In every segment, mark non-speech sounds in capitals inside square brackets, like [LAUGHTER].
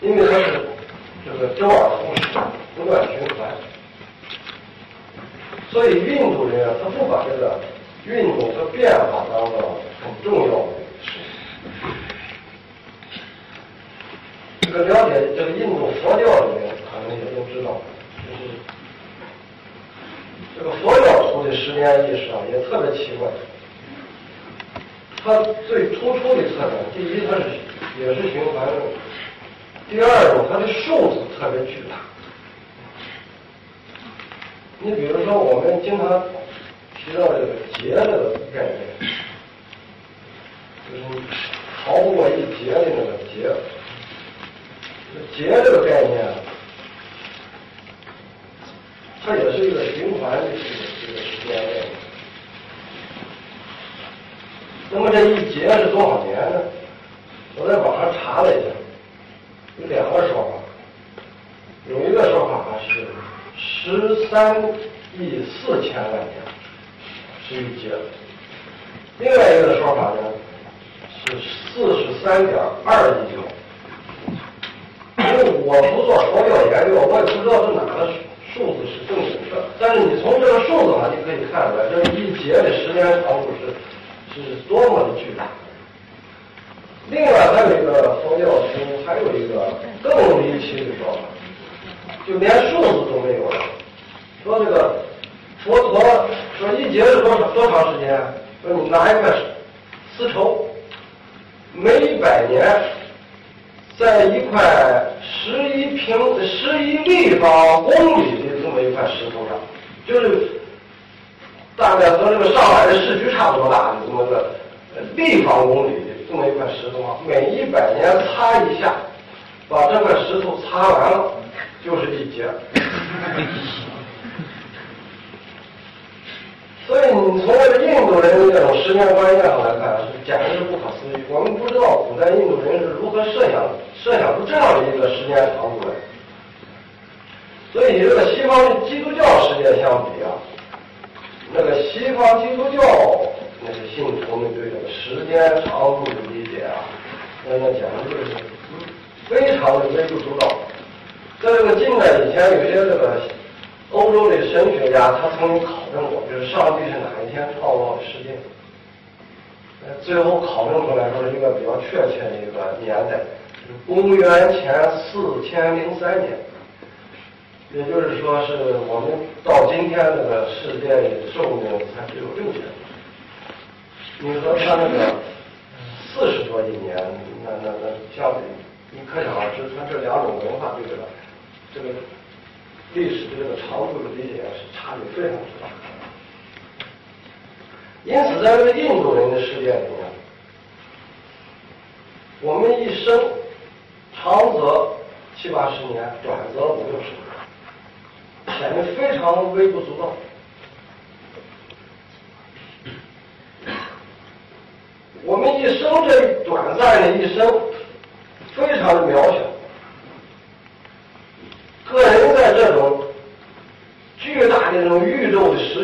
因为他是这个交往。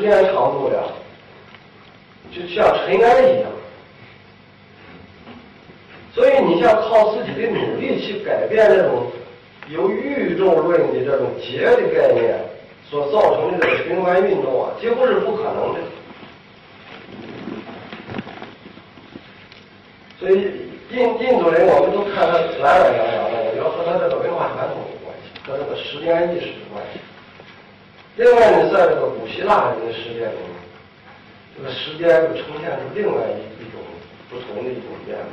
时间长度呀，就像尘埃一样。所以你像靠自己的努力去改变这种由宇宙论的这种节的概念所造成的这个循环运动啊，几乎是不可能的。所以印印度人，我们都看他懒懒洋洋的，要和他这个文化传统有关系。和这个时间意识有关系。另外呢，在这个古希腊人的世界里面，这个时间又呈现出另外一一种不同的一种面貌。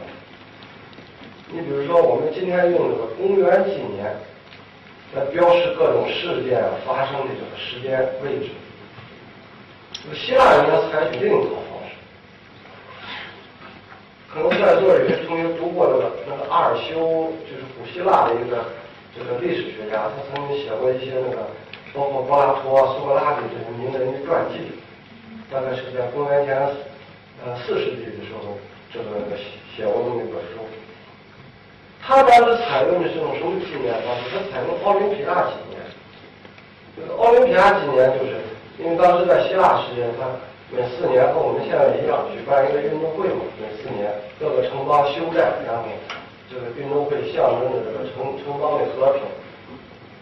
你比如说，我们今天用这个公元纪年来标示各种事件发生的这个时间位置，这个希腊人呢采取另一套方式。可能在座有些同学读过那个那个阿尔修，就是古希腊的一个。这个历史学家，他曾经写过一些那个，包括柏拉图啊、苏格拉底这些名人的传记，大概是在公元前呃四世纪的时候，这个写过那么一本书。他当时采用的是种什么纪年方式？他采用奥林匹亚纪年。这个奥林匹亚纪年，就是因为当时在希腊时间，他每四年和我们现在一样举办一个运动会嘛，每四年各个城邦休战，然后。这个运动会象征着这个城城邦的和平，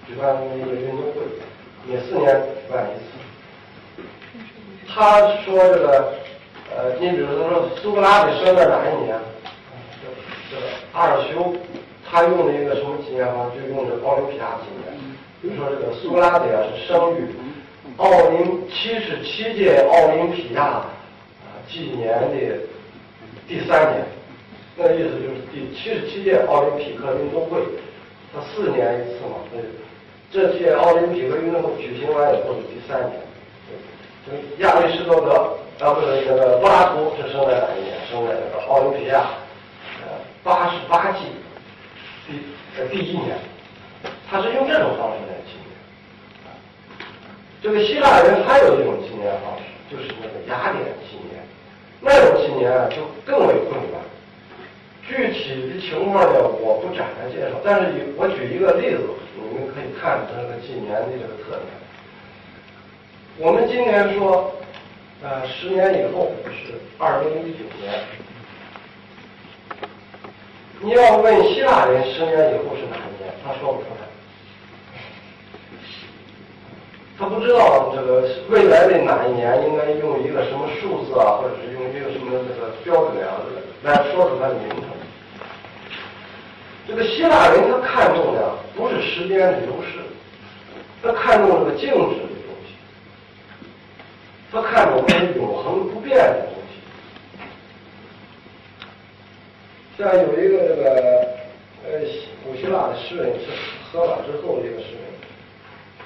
举办一个运动会，每四年举办一次。他说这个，呃，你比如说苏格拉底生在哪一年？这个阿尔修，他用的一个什么纪念方就用的奥林匹亚纪念。比如说这个苏格拉底啊是生于奥林七十七届奥林匹亚啊纪年的第三年。那意思就是第七十七届奥林匹克运动会，它四年一次嘛。对，这届奥林匹克运动会举行完以后是第三年。亚里士多德啊不是那个柏拉图是生在哪一年？生在那个奥林匹亚呃八十八季第呃第一年，他是用这种方式来纪念。这个希腊人还有一种纪念方式，就是那个雅典纪念，那种纪念就更为困难。具体的情况呢，我不展开介绍，但是我举一个例子，你们可以看这个纪年的这个特点。我们今年说，呃，十年以后是二零一九年。你要问希腊人十年以后是哪一年，他说不出来。他不知道这个未来的哪一年应该用一个什么数字啊，或者是用一个什么这个标准啊来说出它的名称。这个希腊人他看重的不是时间的流逝，他看重这个静止的东西。他看重那永恒不变的东西。像有一个这个呃古希腊的诗人是荷马之后的一个诗人，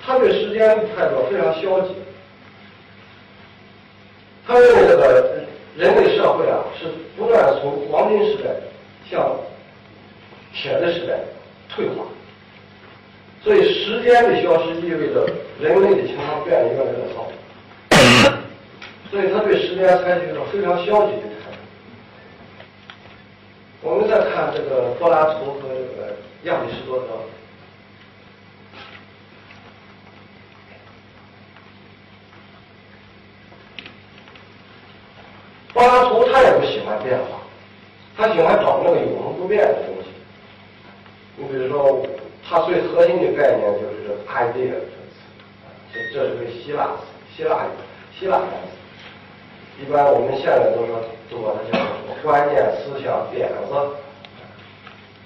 他对时间态度非常消极。他认为这个人类社会啊是不断从黄金时代向铁的时代退化，所以时间的消失意味着人类的情况变得越来越糟。所以他对时间采取一种非常消极的态度。我们再看这个柏拉图和这个亚里士多德。柏拉图他也不喜欢变化，他喜欢找那个永恒不变的东西。你比如说，它最核心的概念就是 idea 这个词，这这是个希腊词，希腊语希腊单词。一般我们现在都说都把它叫什么观念、思想、点子、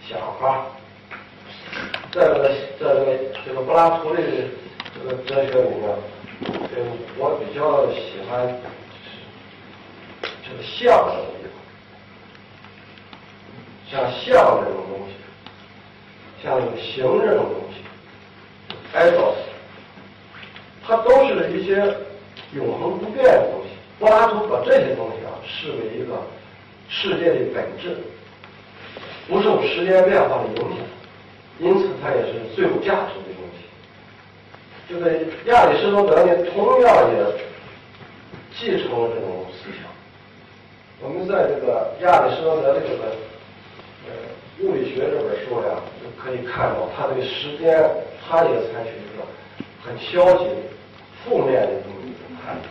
想法。在这个在这个这个柏拉图的这个哲学里面，这个，我比较喜欢。这个相这个地方，像这种东西，像这个形这种东西，哀悼，它都是一些永恒不变的东西。柏拉图把这些东西啊视为一个世界的本质，不受时间变化的影响，因此它也是最有价值的东西。这个亚里士多德呢，同样也继承了这种思想。我们在这个亚里士多德这个呃物理学这本书呀，就可以看到他对时间，他也采取一个很消极、负面的这么一种看法。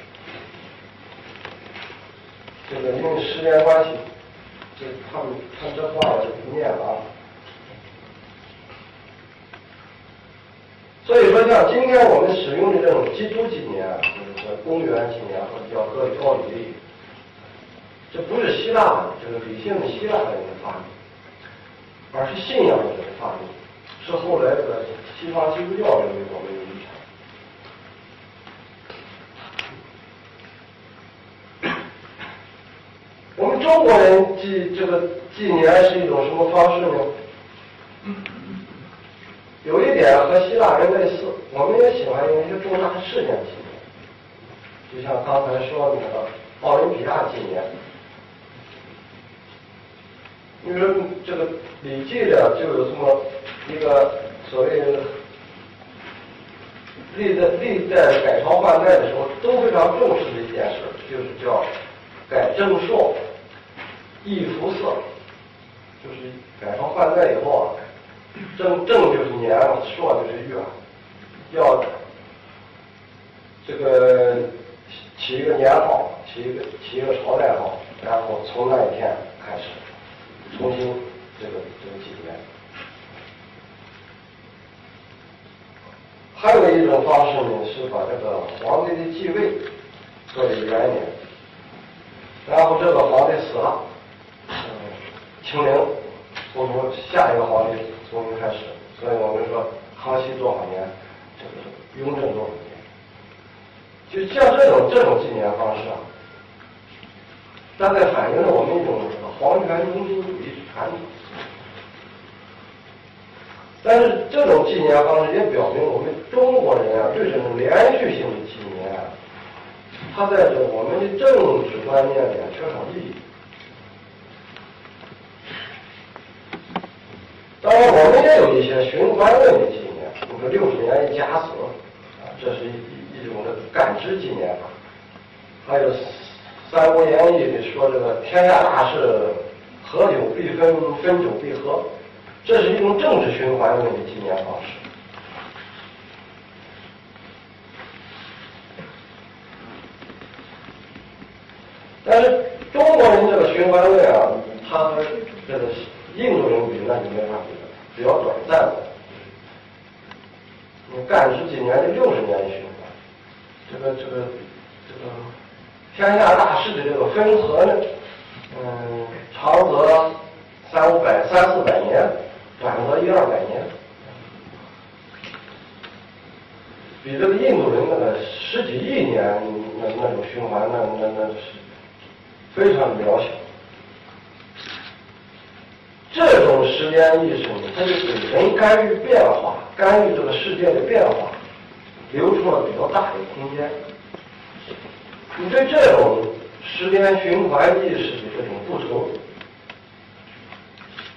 这个因为时间关系，这他们他这话我就不念了啊。所以说，像今天我们使用的这种基督纪年，就是说公元纪年或者叫格里高里。这不是希腊的这个理性的希腊人的发明，而是信仰者的发明，是后来的西方基督教认为我们的遗产。我们中国人纪这个纪年是一种什么方式呢？有一点和希腊人类似，我们也喜欢用一些重大事件纪念，就像刚才说的那个奥林匹亚纪念。因为这个《礼记》里就有这么一个所谓历代历代改朝换代的时候都非常重视的一件事，就是叫改正朔、易服色，就是改朝换代以后啊，正正就是年，朔就是月，要这个起一个年号，起一个起一个朝代号，然后从那一天开始。重新这个这个纪念，还有一种方式呢，是把这个皇帝的继位作为元年，然后这个皇帝死了，清零，从从下一个皇帝重新开始，所以我们说康熙多少年，这个雍正多少年，就像这种这种纪念方式啊，大概反映了我们一种皇权中心主义。传统，但是这种纪念方式也表明我们中国人啊对这种连续性的纪念啊，它在这我们的政治观念里缺少意义。当然，我们也有一些循环论的纪念，比如说六十年一甲子，啊，这是一一种的感知纪念法。还有《三国演义》里说这个天下大事。合久必分，分久必合，这是一种政治循环论的纪念方式。但是中国人这个循环论啊，它和这个印度人比那就没法比了，比较短暂的。你干十几年就六十年循环，这个这个这个天下大事的这个分合呢，嗯。长则三五百、三四百年，短则一二百年，比这个印度人那个十几亿年那那种循环，那那那是非常渺小。这种时间意识呢，它就给人干预变化、干预这个世界的变化，留出了比较大的空间。你对这种时间循环意识的这种不同，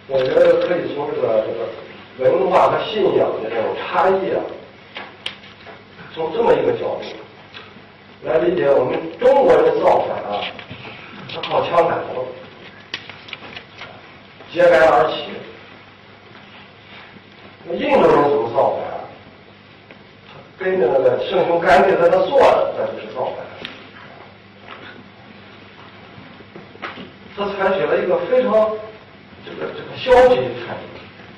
我觉得可以从这个这个文化和信仰的这种差异啊，从这么一个角度来理解我们中国人的造反啊，是靠枪杆子。揭竿而起。那印度人怎么造反啊？跟着那个圣雄甘地在那坐着，那就是造反。他采取了一个非常这个这个消极的态度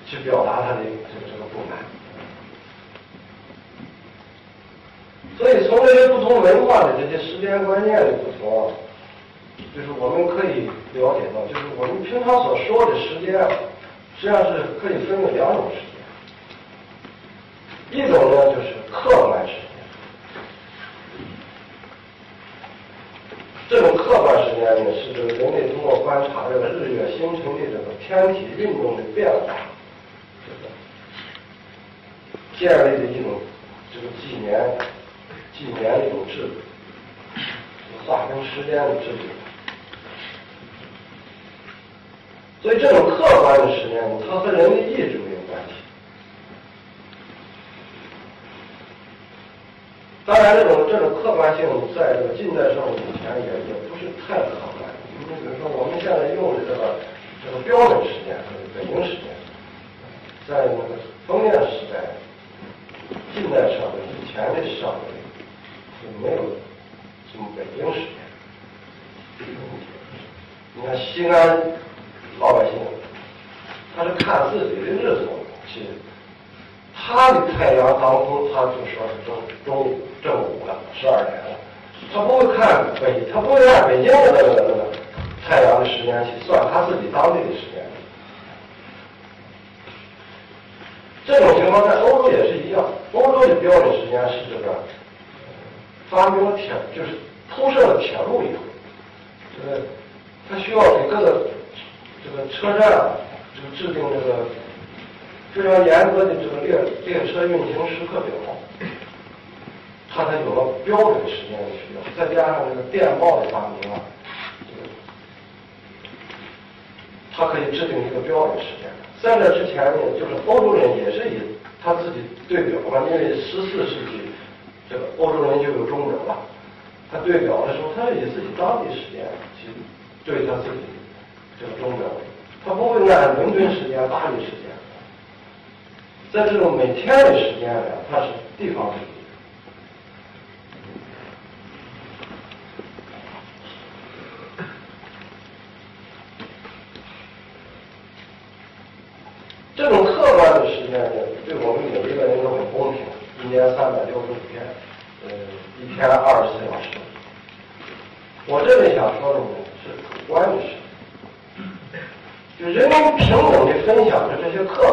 去表达他的这个这个不满。所以从这些不同文化的这些时间观念的不同。就是我们可以了解到，就是我们平常所说的时间，实际上是可以分为两种时间。一种呢，就是客观时间。这种客观时间呢，是这个人类通过观察这个日月星辰的这个天体运动的变化，这个建立的一种这个纪年、纪年的一种制度，划分时间的制度。所以，这种客观的时间呢，它和人的意志没有关系。当然，这种这种客观性，在这个近代社会以前也也不是太客观。你比如说，我们现在用的这个这个标准时间，北京时间，在那个封建时代、近代社会以前的社会，是没有什么北京时间。你看西安。老百姓，他是看自己的日子去，他的太阳当空，他就说是中中午正午了，十二点了，他不会看北，他不会按北京的那个那个太阳的时间去算他自己当地的时间。这种情况在欧洲也是一样，欧洲的标准时间是这个发明了铁，就是铺设了铁路以后，这个他需要给各个。这个车站这个制定这个非常严格的这个列列车运行时刻表，它才有了标准时间的需要。再加上这个电报的发明啊，它可以制定一个标准时间。在这之前呢，就是欧洲人也是以他自己对表嘛，因为十四世纪这个欧洲人就有钟表了，他对表的时候，他以自己当地时间去对他自己。这个钟表，他不会按伦敦时间、巴黎时间，在这种每天的时间呢，它是地方时间。这种客观的时间呢，对我们每一个人都很公平。一年三百六十五天，呃，一天二十四小时。我这里想说的呢，是主观的事。就人们平等的分享着这些客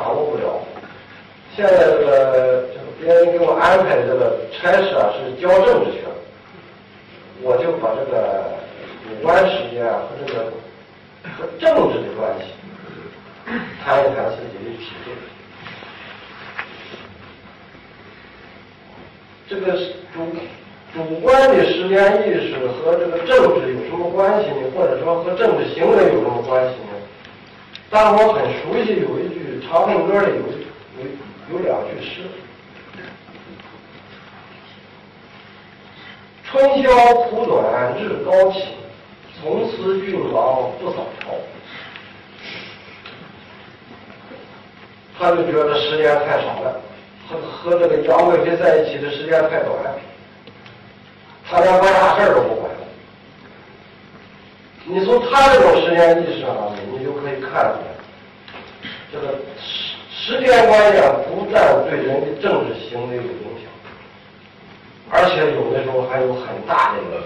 把握不了。现在这个这个别人给我安排的这个差事啊，是教政治学，我就把这个主观时间啊和这个和政治的关系谈一谈自己的体会。这个主。主观的时间意识和这个政治有什么关系呢？或者说和政治行为有什么关系呢？但我很熟悉有一句长恨歌里有有有两句诗：“春宵苦短日高起，从此君王不早朝。”他就觉得时间太少了，和和这个杨贵妃在一起的时间太短。他连办大事都不管。你从他这种时间意识上，你看出来，这个时时间观念不但对人的政治行为有影响，而且有的时候还有很大的影响。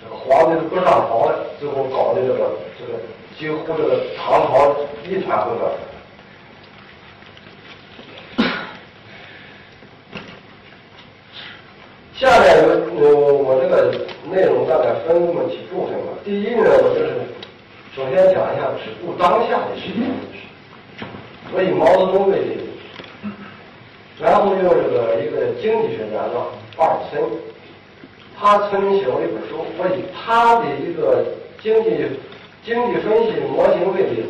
这个皇帝都不上朝了，最后搞的这个这个几乎这个唐朝一团混乱。下面有我我这个内容大概分这么几部分吧。第一呢，我就是首先讲一下只顾当下的时间意识，我以毛泽东为例，然后用这个一个经济学家叫巴尔森，他曾经写过一本书，我以他的一个经济经济分析模型为例子，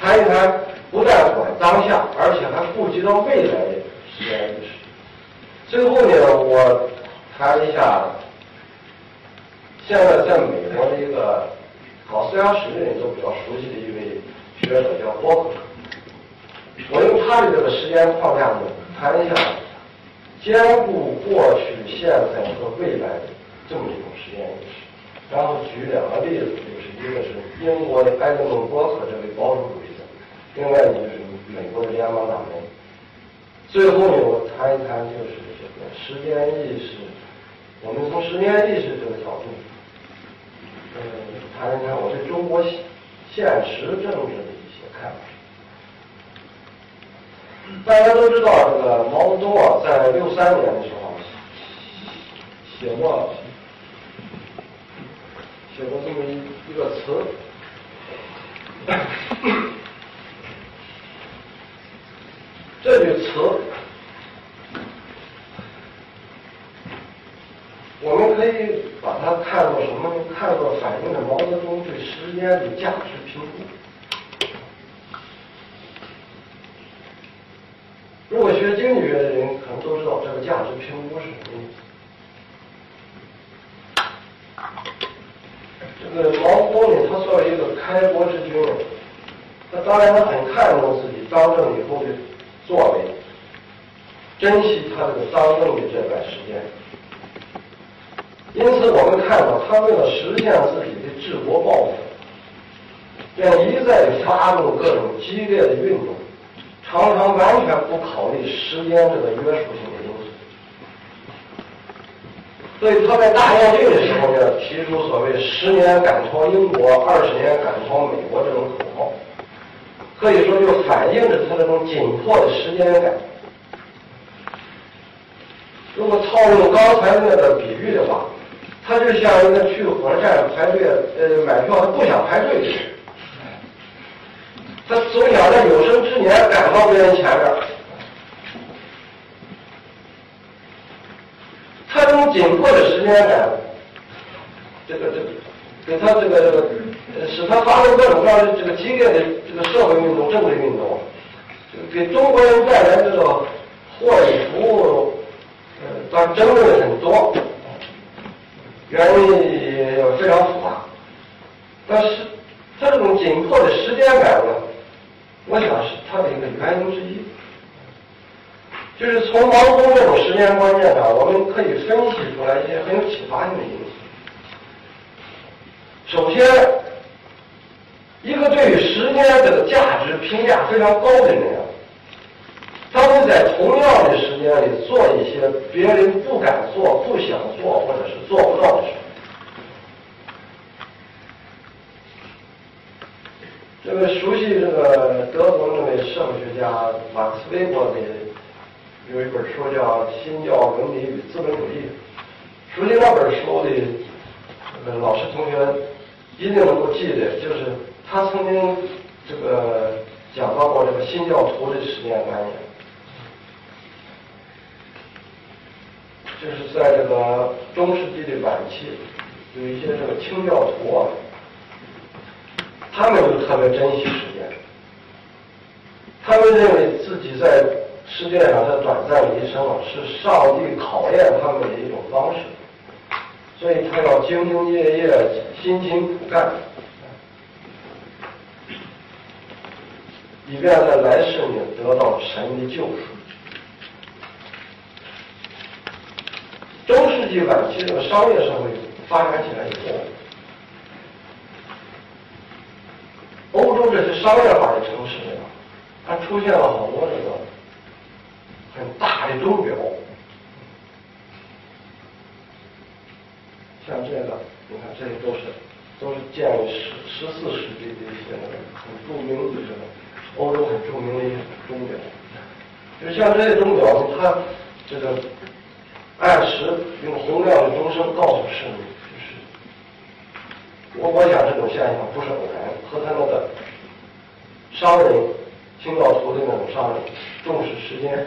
谈一谈不但管当下，而且还顾及到未来的时间意识。最后呢，我。谈一下，现在在美国的一个搞思想史的人都比较熟悉的一位学者叫波克。我用他的这个时间框架呢，谈一下兼顾过去、现在和未来的这么一种时间意识。然后举两个例子，就是一个是英国的埃德蒙·波克这位保守主义者，另外一个就是美国的联邦党人。最后呢，我谈一谈就是这个时间意识。我们从时间意识这个角度，谈一谈我对中国现实政治的一些看法。大家都知道，这个毛泽东啊，在六三年的时候写过写过这么一一个词，这句词。我们可以把它看作什么？看作反映了毛泽东对时间的价值评估。如果学经济学的人可能都知道这个价值评估是什么意思。这个毛泽东呢，他作为一个开国之君，他当然他很看重自己当政以后的作为，珍惜他这个当政的这段时间。因此，我们看到他为了实现自己的治国抱负，便一再发动各种激烈的运动，常常完全不考虑时间这个约束性的因素。所以他在大跃进的时候呢，提出所谓“十年赶超英国，二十年赶超美国”这种口号，可以说就反映着他这种紧迫的时间感。如果套用刚才那个比喻的话，他就像一个去火车站排队，呃，买票他不想排队的人，他总想在有生之年赶到别人前面。他从紧迫的时间感，这个这个，给他这个这个，使他发生各种各样的这个激烈的这个社会运动、政治运动，给中国人带来这个获益服务，呃，当争论很多，原因也非常复杂。但是他这种紧迫的时间感呢，我想是他的一个原因之一。就是从毛泽东这种时间观念上，我们可以分析出来一些很有启发性的因素。首先，一个对于时间这个价值评价非常高的人啊，他会在同样的时间里做一些别人不敢做、不想做或者是做不到的事。这个熟悉这个德国那位社会学家马克思韦伯的。有一本书叫《新教伦理与资本主义》，熟悉那本书的呃老师同学一定能够记得，就是他曾经这个讲到过这个新教徒的时间观念，就是在这个中世纪的晚期，有一些这个清教徒啊，他们就特别珍惜时间，他们认为自己在。世界上这短暂的一生啊，是上帝考验他们的一种方式，所以他要兢兢业业、辛勤苦干，以便在来世里得到神的救赎。中世纪晚期这个商业社会发展起来以后，欧洲这些商业化的城市里啊，它出现了好多这个。很大的钟表，像这个，你看这些都是都是建于十十四世纪的一些很著名的这个欧洲很著名的一些钟表，就像这些钟表，它这个按时用洪亮的钟声告诉市民，就是我我想这种现象不是偶然，和他那个商人清教徒的那种商人重视时间。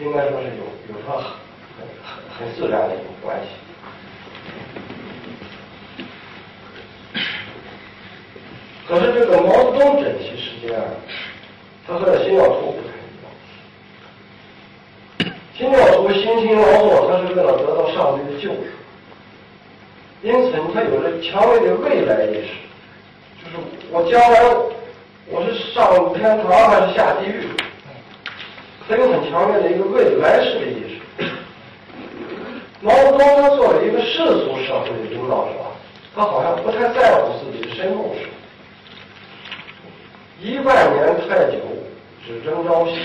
应该说是有有他很很很自然的一种关系。可是这个毛泽东珍惜时间啊，他和新教徒不太新教徒辛勤劳作，他是为了得到上帝的救赎，因此他有着强烈的未来意识，就是我将来我是上天堂还是下地狱。他有很强烈的一个未来式的意识。毛泽东他作为一个世俗社会的领导者，他好像不太在乎自己的身后事。一万年太久，只争朝夕，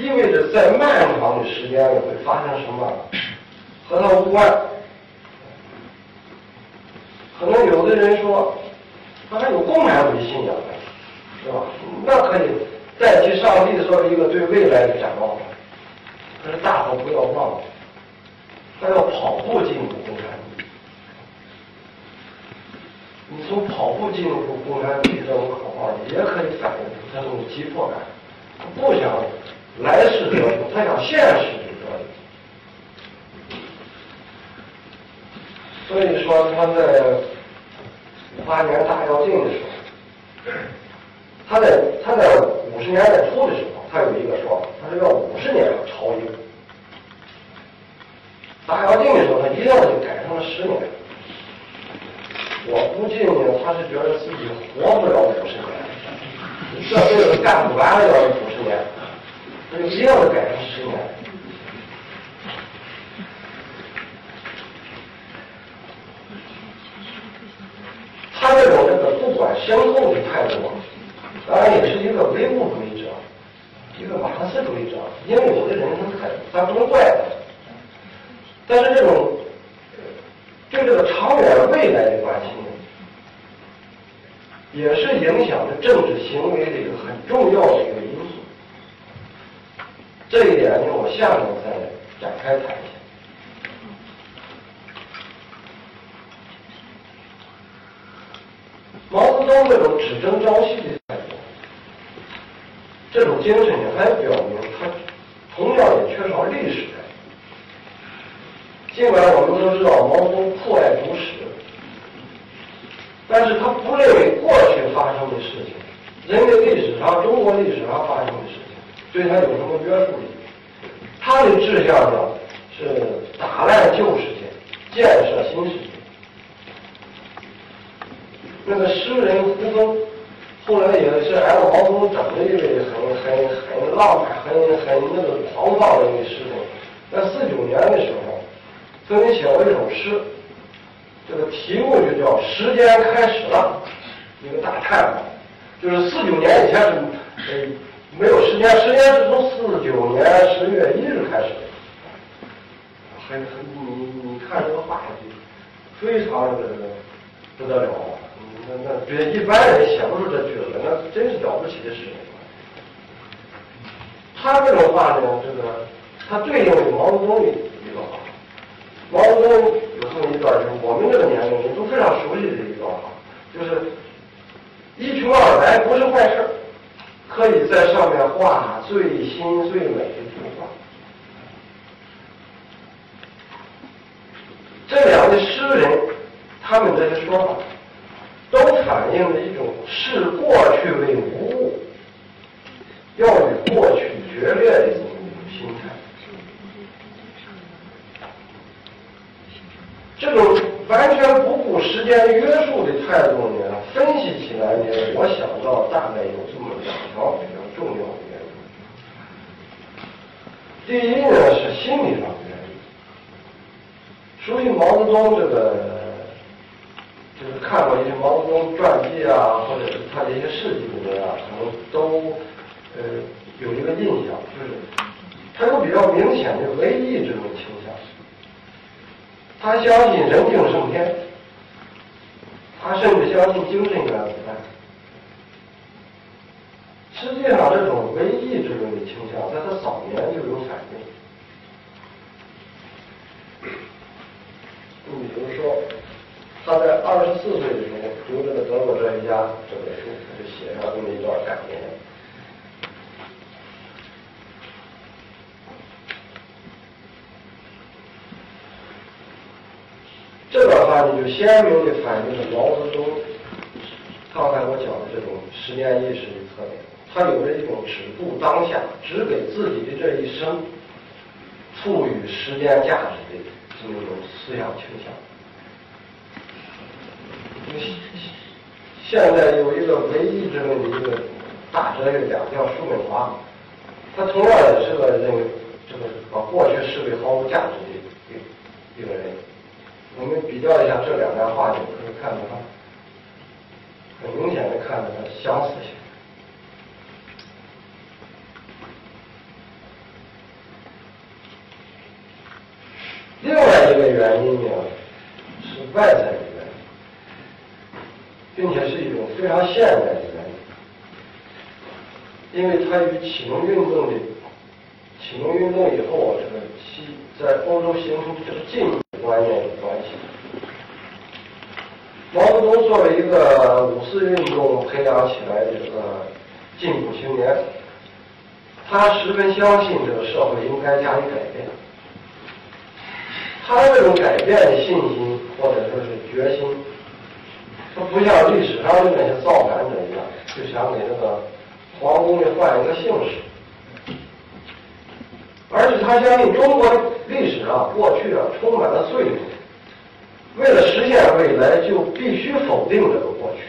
意味着在漫长的时间里会发生什么，和他无关。可能有的人说，他还有共产主义信仰呢，是吧？那可以。代替上帝做一个对未来的展望，可是大伙不要忘了，他要跑步进入共产主义。你从跑步进入共产主义这种口号，也可以反映出他这种急迫感，不想来世得救，他想现实里得。所以说他在五八年大跃进的时候，他在他在。五十年代初的时候，他有一个说法，他是要五十年超英。大跃进的时候，他一下子就改成了十年。我估计呢，他是觉得自己活不了五十年，这辈子干不完了要五十年，他就一下子改成十年。他这种这个不管身后的态度。当然也是一个唯物主义者，一个马克思主义者，因为有的人他他不能怪他，但是这种对这个长远未来的关心，也是影响着政治行为的一个很重要的一个因。这一点呢，我下面再展开谈一下。毛泽东这种只争朝夕的态度。这种精神也还表明他同样也缺少历史感。尽管我们都知道毛泽东酷爱读史，但是他不认为过去发生的事情，人类历史上、中国历史上发生的事情，对他有什么约束力。他的志向呢，是打烂旧世界，建设新世界。那个诗人胡风，后来也是挨着毛泽东整的一位很很很浪漫、很很那个狂放的一位诗人。在四九年的时候，曾经写过一首诗，这个题目就叫《时间开始了》，一个大叹号，就是四九年以前是没有时间，时间是从四九年十月一日开始的。很很你你看这个话非常的不得了。那那别一般人写不出这句子，那真是了不起的事情。他这种话呢，这个他对应的毛泽东的一个话。毛泽东有这么一段，就是我们这个年龄人都非常熟悉的一段话，就是一穷二白不是坏事，可以在上面画最新最美的图画。这两位诗人，他们这些说法。都反映了一种视过去为无物，要与过去决裂的一种心态。这种完全不顾时间约束的态度呢，分析起来呢，我想到大概有条比较重要的原因。第一呢是心理上的原因。熟悉毛泽东这个。就是看过一些毛泽东传记啊，或者是他的一些事迹的人啊，可能都呃有一个印象，就是他有比较明显的唯意这种倾向。他相信人定胜天，他甚至相信精神原子弹。实际上，这种文艺这种的倾向，在他早年就有反应。你比如说。他在二十四岁的时候读这个德国哲学家这本书，他就写上这么一段感言。这段话呢，就鲜明的反映了毛泽东刚才我讲的这种时间意识的特点。他有着一种只顾当下、只给自己的这一生赋予时间价值的这么一种思想倾向。现在有一个唯一之论的一个大哲学家叫叔本华，他同样也是个认为这个把过去视为毫无价值的一一个人。我们比较一下这两段话，就可以看到他很明显的看到他相似性。的原因呢，是外在的原因。并且是一种非常现代的原因，因为它与启蒙运动的启蒙运动以后啊，这个西在欧洲形成这个进步观念有关系。毛泽东作为一个五四运动培养起来的这个进步青年，他十分相信这个社会应该加以改变。他这种改变的信心或者说是决心。他不像历史上的那些造反者一样，就想给那个皇宫里换一个姓氏，而且他相信中国历史上过去啊充满了罪恶，为了实现未来就必须否定这个过去。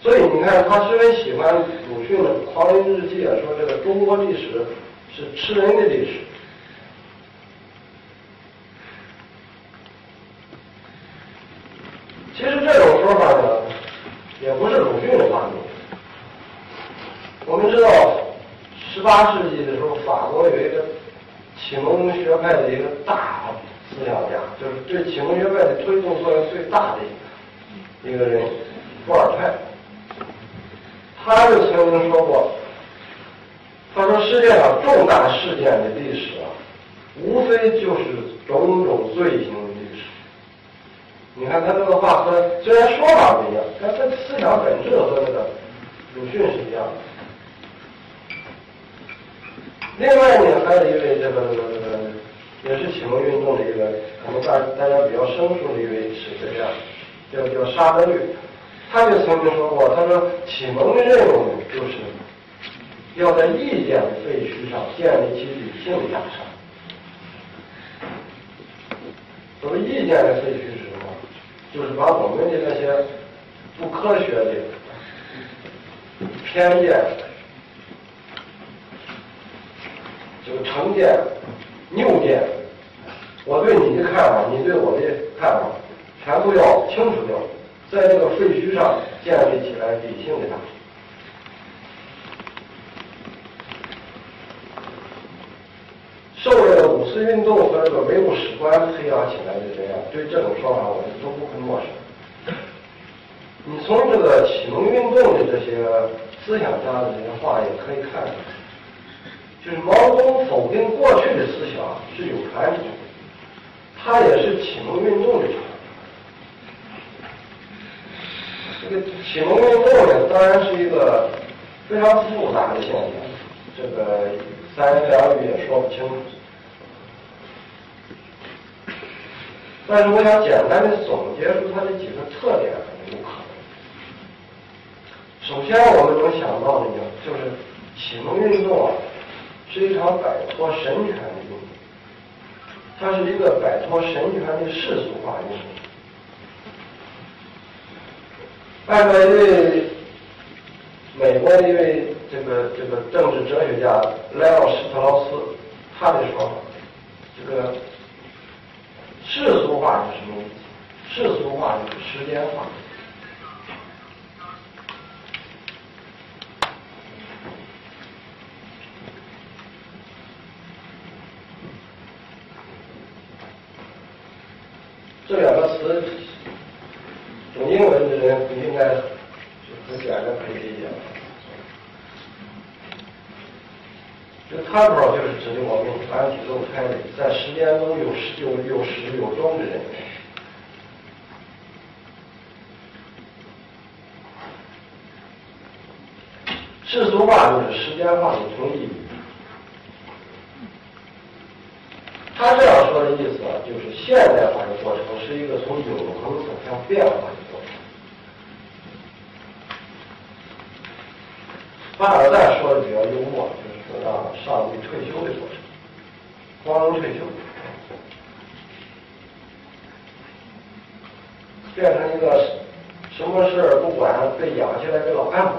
所以你看，他虽然喜欢鲁迅的《狂人日记》啊，说这个中国历史是吃人的历史。其实这种说法呢，不是鲁迅的发明。我们知道，十八世纪的时候，法国有一个启蒙学派的一个大思想家，就是对启蒙学派的推动作用最大的一个人——伏尔泰。他就曾经说过：“他说世界上重大事件的历史啊，无非就是种种罪行。”你看他这个话和虽然说法不一样，但他思想本质和那个鲁迅是一样的。另外呢，还有一位这个这个这个，也是启蒙运动的一个，可能大大家比较生疏的一位史学家，叫叫沙德律，他就曾经说过，他说启蒙的任务就是要在意见的废墟上建立起理性的假设。所谓意见的废墟？就是把我们的那些不科学的偏见。就成见、谬见，我对你的看法，你对我的看法，全部要清除掉，在这个废墟上建立起来理性的大学这运动和这个唯物史观培养起来的人啊，对这种说法我们都不会陌生。你从这个启蒙运动的这些思想家的这些话也可以看出来。就是毛泽东否定过去的思想是有传承，他也是启蒙运动的传承。这个启蒙运动呢，当然是一个非常复杂的现象，这个三言两语也说不清楚。但是我想简单的总结出它的几个特点有可能。首先，我们能想到的呢，就是启蒙运动啊。是一场摆脱神权的运动，它是一个摆脱神权的世俗化运动。按照一位美国的一位这个这个政治哲学家莱奥施特劳斯他的说法，这个世俗化是什么意思？世俗化就是时间化。这两个词，懂英文的人应该就很简单可以理解了。这 temporal 就是指的我们团体露开的，在时间中有时有有始有终的人。世俗化就是时间化的一种意义。他这样说的意思，就是现代化的过程是一个从永恒走向变化的过程。巴尔赞说的比较幽默，让上帝退休的过程，光荣退休，变成一个什么事儿不管，被养起来的老干部。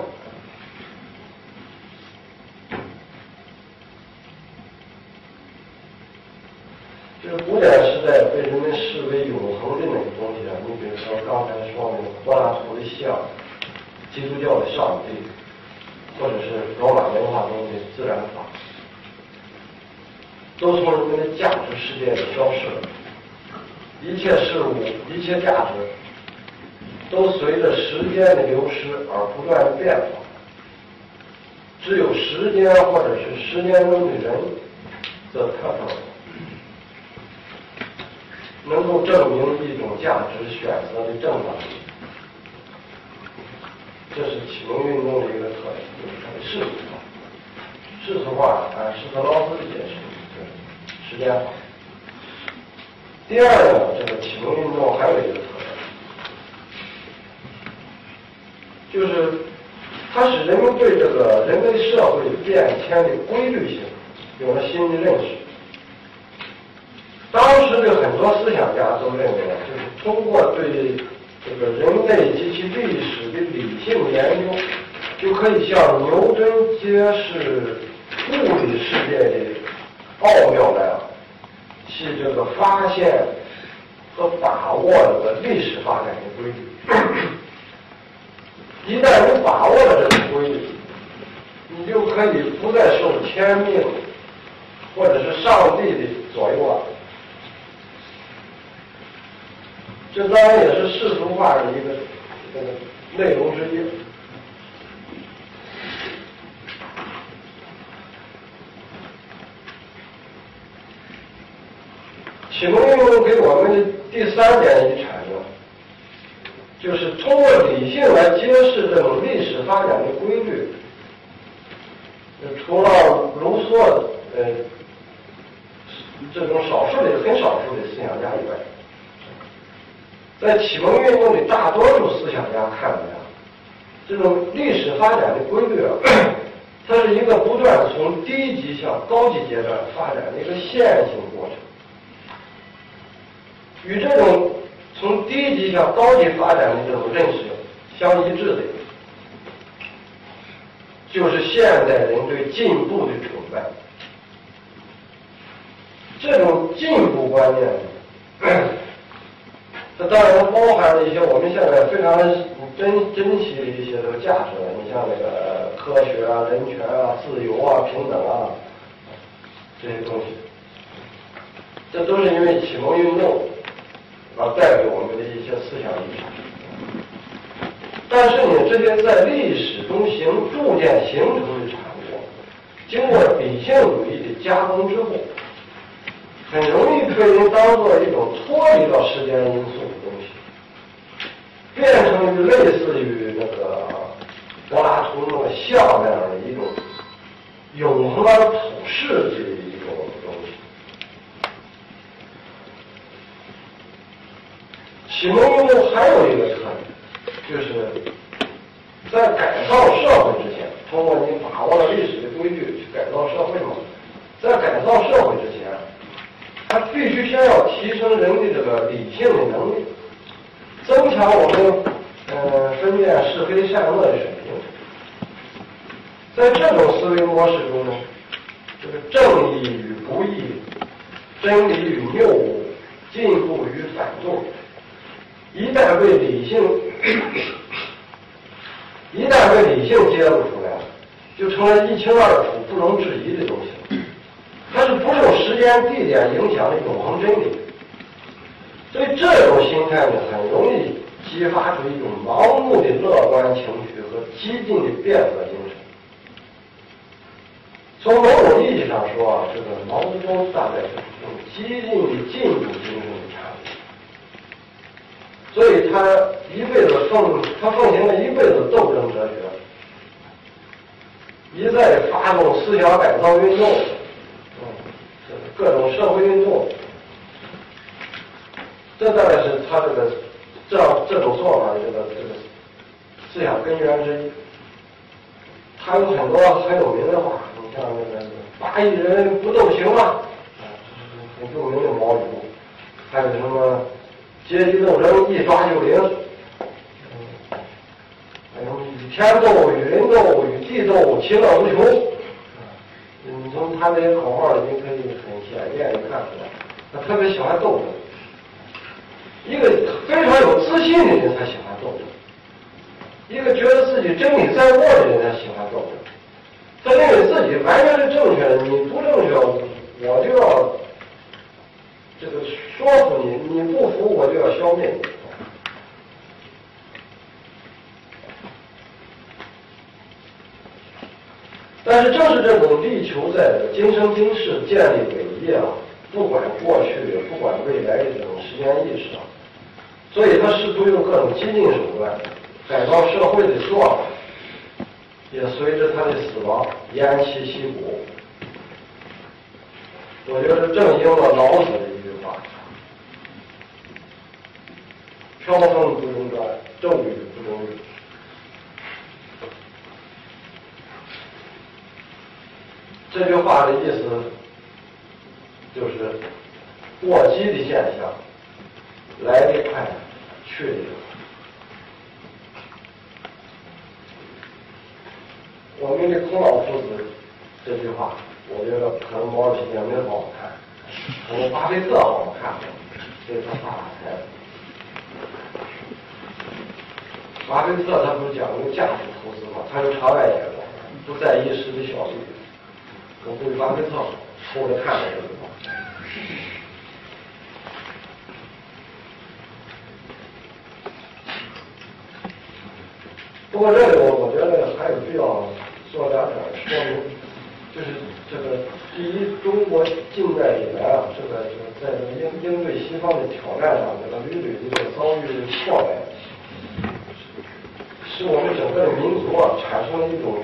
就是古典时代被人们视为永恒的那个东西啊，你比如说刚才说的柏拉图的像，基督教的上帝，或者是罗马文化中的自然法，都从人们的价值世界里消失了。一切事物、一切价值，都随着时间的流失而不断的变化。只有时间或者是时间中的人，则特殊。能够证明一种价值选择的正当性，这是启蒙运动的一个特点，就是它的世俗化。世俗化按施特劳斯的解释，时间化。第二呢，这个启蒙运动还有一个特点，就是它使人们对这个人类社会变迁的规律性有了新的认识。当时的很多思想家都认为，就是通过对这个人类及其历史的理性研究，就可以向牛顿揭示物理世界的奥妙来了，去这个发现和把握这个历史发展的规律。[LAUGHS] 一旦你把握了这个规律，你就可以不再受天命或者是上帝的左右了。这当然也是世俗化的一个这个内容之一。启蒙运动给我们的第三点遗产呢，就是通过理性来揭示这种历史发展的规律。除了卢梭呃这种少数的很少数的思想家以外，在启蒙运动的大多数思想家看来啊，这种历史发展的规律啊，[COUGHS] 它是一个不断从低级向高级阶段发展的一个线性过程。与这种从低级向高级发展的这种认识相一致的，就是现代人对进步的崇拜。这种进步观念，这当然包含了一些我们现在非常珍珍惜的一些这个价值。你像那个科学啊、人权啊、自由啊、平等啊这些东西，这都是因为启蒙运动。啊，带给我们的一些思想遗产。但是呢，这些在历史中形逐渐形成的产物，经过理性主义的加工之后，很容易被人当做一种脱离到时间因素的东西，变成类似于那个柏拉图那个像那样的一种永恒而普世的一种东西。启蒙运动还有一个特点，就是在改造社会之前，通过你把握了历史的规律去改造社会嘛。在改造社会之前，他必须先要提升人的这个理性的能力，增强我们呃分辨是非善恶的水平。在这种思维模式中呢，这个正义与不义、真理与谬误、进步与反动。一旦被理性，一旦被理性揭露出来，就成了一清二楚、不容置疑的东西。它是不受时间、地点影响的永恒真理。所以这种心态呢，很容易激发出一种盲目的乐观情绪和激进的变革精神。从某种意义上说啊，这个毛泽东大概是这种激进的进步精神的产物。所以他一辈子奉他奉行了一辈子斗争哲学，一再发动思想改造运动，各种社会运动，这大概是他这个这样这种做法的这个这个思想根源之一。他有很多很有名的话，你像那个“八亿人不斗行吗？”啊，这是很著名的毛语录，还有什么？阶级斗争一抓就灵，还有与天斗、与人斗、与地斗，其乐无穷。你从他那些口号已经可以很显见的看出来，他特别喜欢斗争。一个非常有自信的人，才喜欢斗争；一个觉得自己真理在握的人，才喜欢斗争。他认为自己完全是正确的，你不正确，我就要。这个说服你，你不服我就要消灭你。但是正是这种力求在今生今世建立伟业啊，不管过去不管未来的这种时间意识啊，所以他试图用各种激进手段改造社会的做法，也随着他的死亡偃旗息鼓。我觉得正应了老子的一句话。飘风不容转，骤雨不容止。这句话的意思就是，过激的现象来得快，去得。我们的孔老夫子这句话，我觉得可能毛主席也没好看，可能巴菲特好看，所以他发财了。巴菲特他不是讲究价值投资嘛？他是长远眼光，不在一时的小利。我估计巴菲特抽着看的这个。不过这里我我觉得还有必要做两点说明，就是这个第一，中国近代以来啊，这个在这个应应对西方的挑战上，这个屡屡的遭遇挫败。使我们整个的民族啊，产生了一种，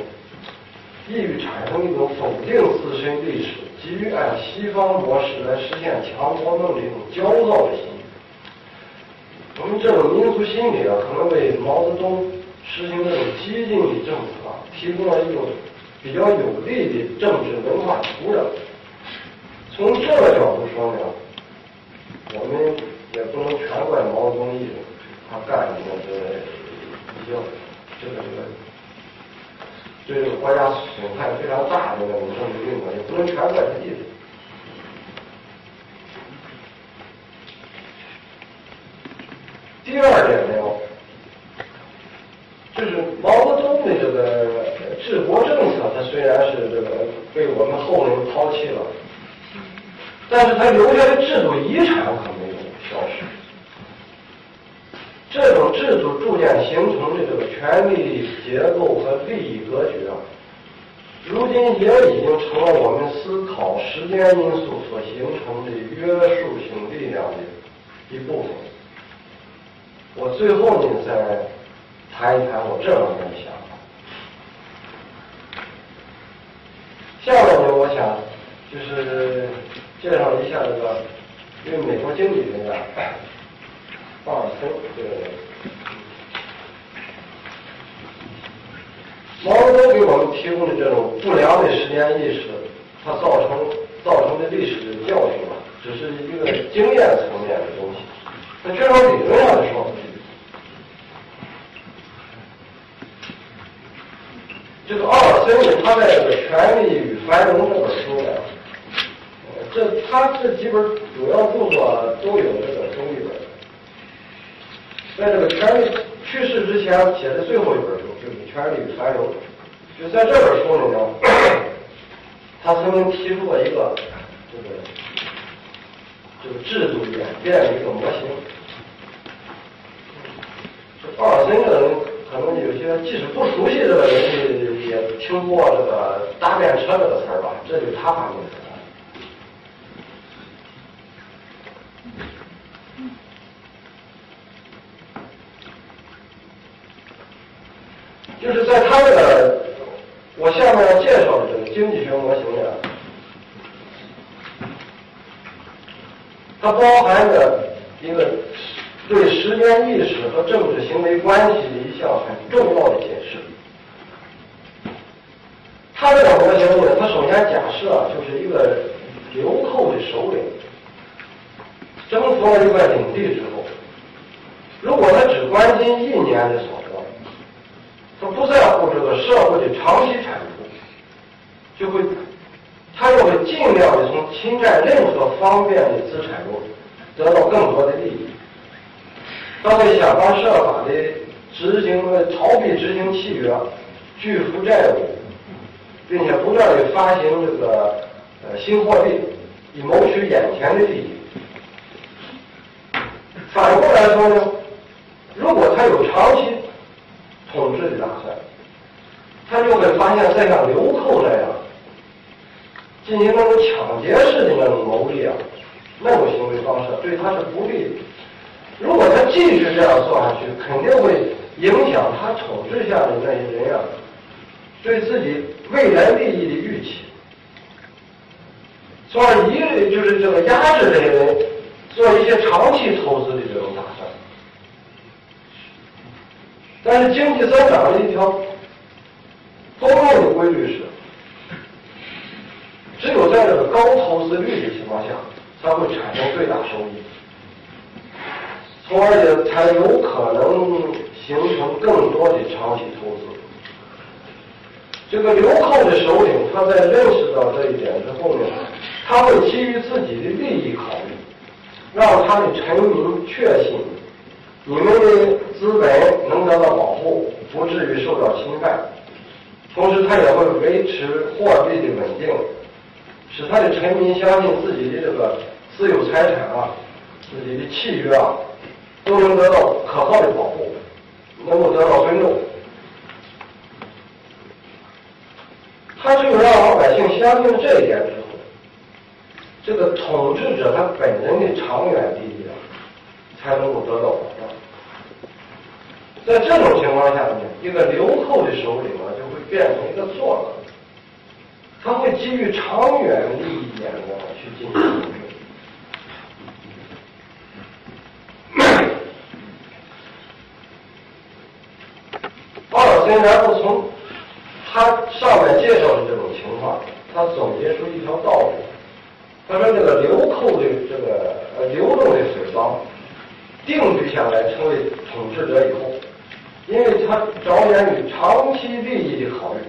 易于产生一种否定自身历史、急于按西方模式来实现强国梦这种焦躁的心理。我们这种民族心理啊，可能为毛泽东实行这种激进的政策啊，提供了一种比较有利的政治文化土壤。从这个角度说呢，我们也不能全怪毛泽东一人，他干的这一些这个这个对这个国家损害非常大的那种政治运动，也不能全怪他一人。第二点呢，就是毛泽东的这个治国政策，他虽然是这个被我们后人抛弃了，但是他留下的制度遗产可没有消失。这种制度逐渐形成的这个权力结构和利益格局啊，如今也已经成了我们思考时间因素所形成的约束性力量的一部分。我最后呢，再谈一谈我这方面的想法。下面呢，我想就是介绍一下这个，因为美国经济学家鲍尔森这个人，毛泽东给我们提供的这种不良的时间意识，它造成造成的历史教训啊，只是一个经验层面的东西。那这种理论上的说，这个奥尔森，他在这个《权力与繁荣》这本书呢，这他这几本主要著作都有这个中译本。在这个权力去世之前写的最后一本书就是《权力与繁荣》，就在这本书里呢，他曾经提出了一个这个这个制度演变的一个模型。这奥尔森这个人，可能有些即使不熟悉这个人也听过这个“搭便车”这个词儿吧？这就是他发明的。就是在他这个我下面要介绍的这个经济学模型里，它包含着一个对时间意识和政治行为关系的一项很重要的解释。他这个模型呢，他首先假设啊，就是一个流寇的首领征服了一块领地之后，如果他只关心一年的所得，他不在乎这个社会的长期产出，就会，他就会尽量的从侵占任何方便的资产中得到更多的利益，他会想方设法的执行逃避执行契约，拒付债务。并且不断的发行这个呃新货币，以谋取眼前的利益。反过来说呢，如果他有长期统治的打算，他就会发现，再像流寇那样进行那种抢劫式的那种牟利啊，那种行为方式对他是不利的。如果他继续这样做下去，肯定会影响他统治下的那些人啊。对自己未来利益的预期，从而一就是这个压制这些人做一些长期投资的这种打算。但是经济增长的一条公共的规律是，只有在这个高投资率的情况下，才会产生最大收益，从而也才有可能形成更多的长期投资。这个流寇的首领，他在认识到这一点之后呢，他会基于自己的利益考虑，让他的臣民确信你们的资本能得到保护，不至于受到侵犯。同时，他也会维持货币的稳定，使他的臣民相信自己的这个私有财产啊、自己的契约啊，都能得到可靠的保护，能够得到尊重。他只有让老百姓相信这一点之后，这个统治者他本人的长远利益，才能够得到保障。在这种情况下呢，一个流寇的首领啊，就会变成一个作恶。他会基于长远利益眼光去进行。然后从他上面介绍的这种情况，他总结出一条道理。他说：“这个流寇的这个呃流动的水方，定居下来成为统治者以后，因为他着眼于长期利益的考虑，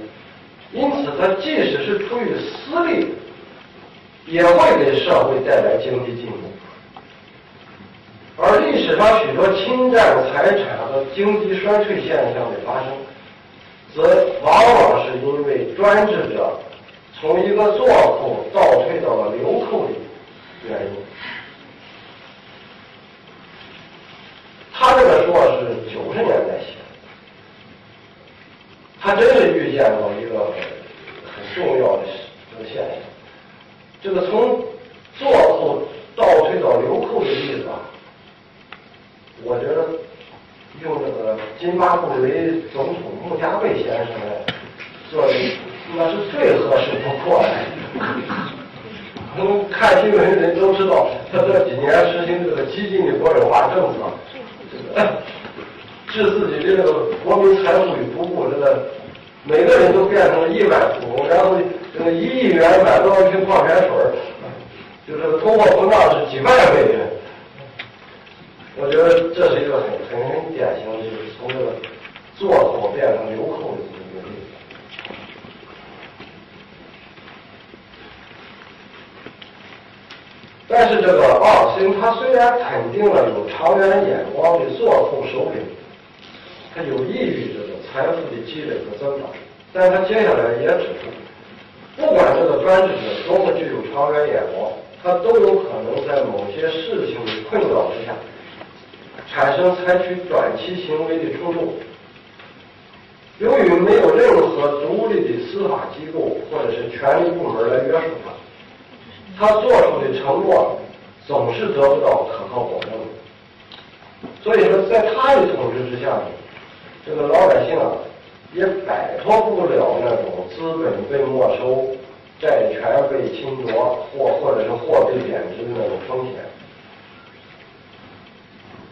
因此他即使是出于私利，也会给社会带来经济进步。而历史上许多侵占财产和经济衰退现象的发生，则往往是因为专制者。”从一个做口倒退到了流寇的原因，他这个书啊是九十年代写的，他真是预见到一个很重要的这个现象。这个从做后倒退到流寇的例子啊，我觉得用这个津巴布韦总统穆加贝先生来做。那是最合适不过的。们看新闻的人都知道，他这几年实行这个激进的国有化政策，[LAUGHS] 置自己的这个国民财富于不顾，这个每个人都变成了亿万富翁，然后这个一亿元买多少瓶矿泉水就这个通货膨胀是几万倍的。我觉得这是一个很很典型的，就是从这个做口变成流寇的一个原因。但是这个奥尔森他虽然肯定了有长远眼光的做空首领，他有益于这个财富的积累和增长，但他接下来也指出，不管这个专制者多么具有长远眼光，他都有可能在某些事情的困扰之下，产生采取短期行为的冲动。由于没有任何独立的司法机构或者是权力部门来约束他。他做出的承诺总是得不到可靠保证，所以说在他的统治之下，这个老百姓啊也摆脱不了那种资本被没收、债权被侵夺或或者是货币贬值的那种风险。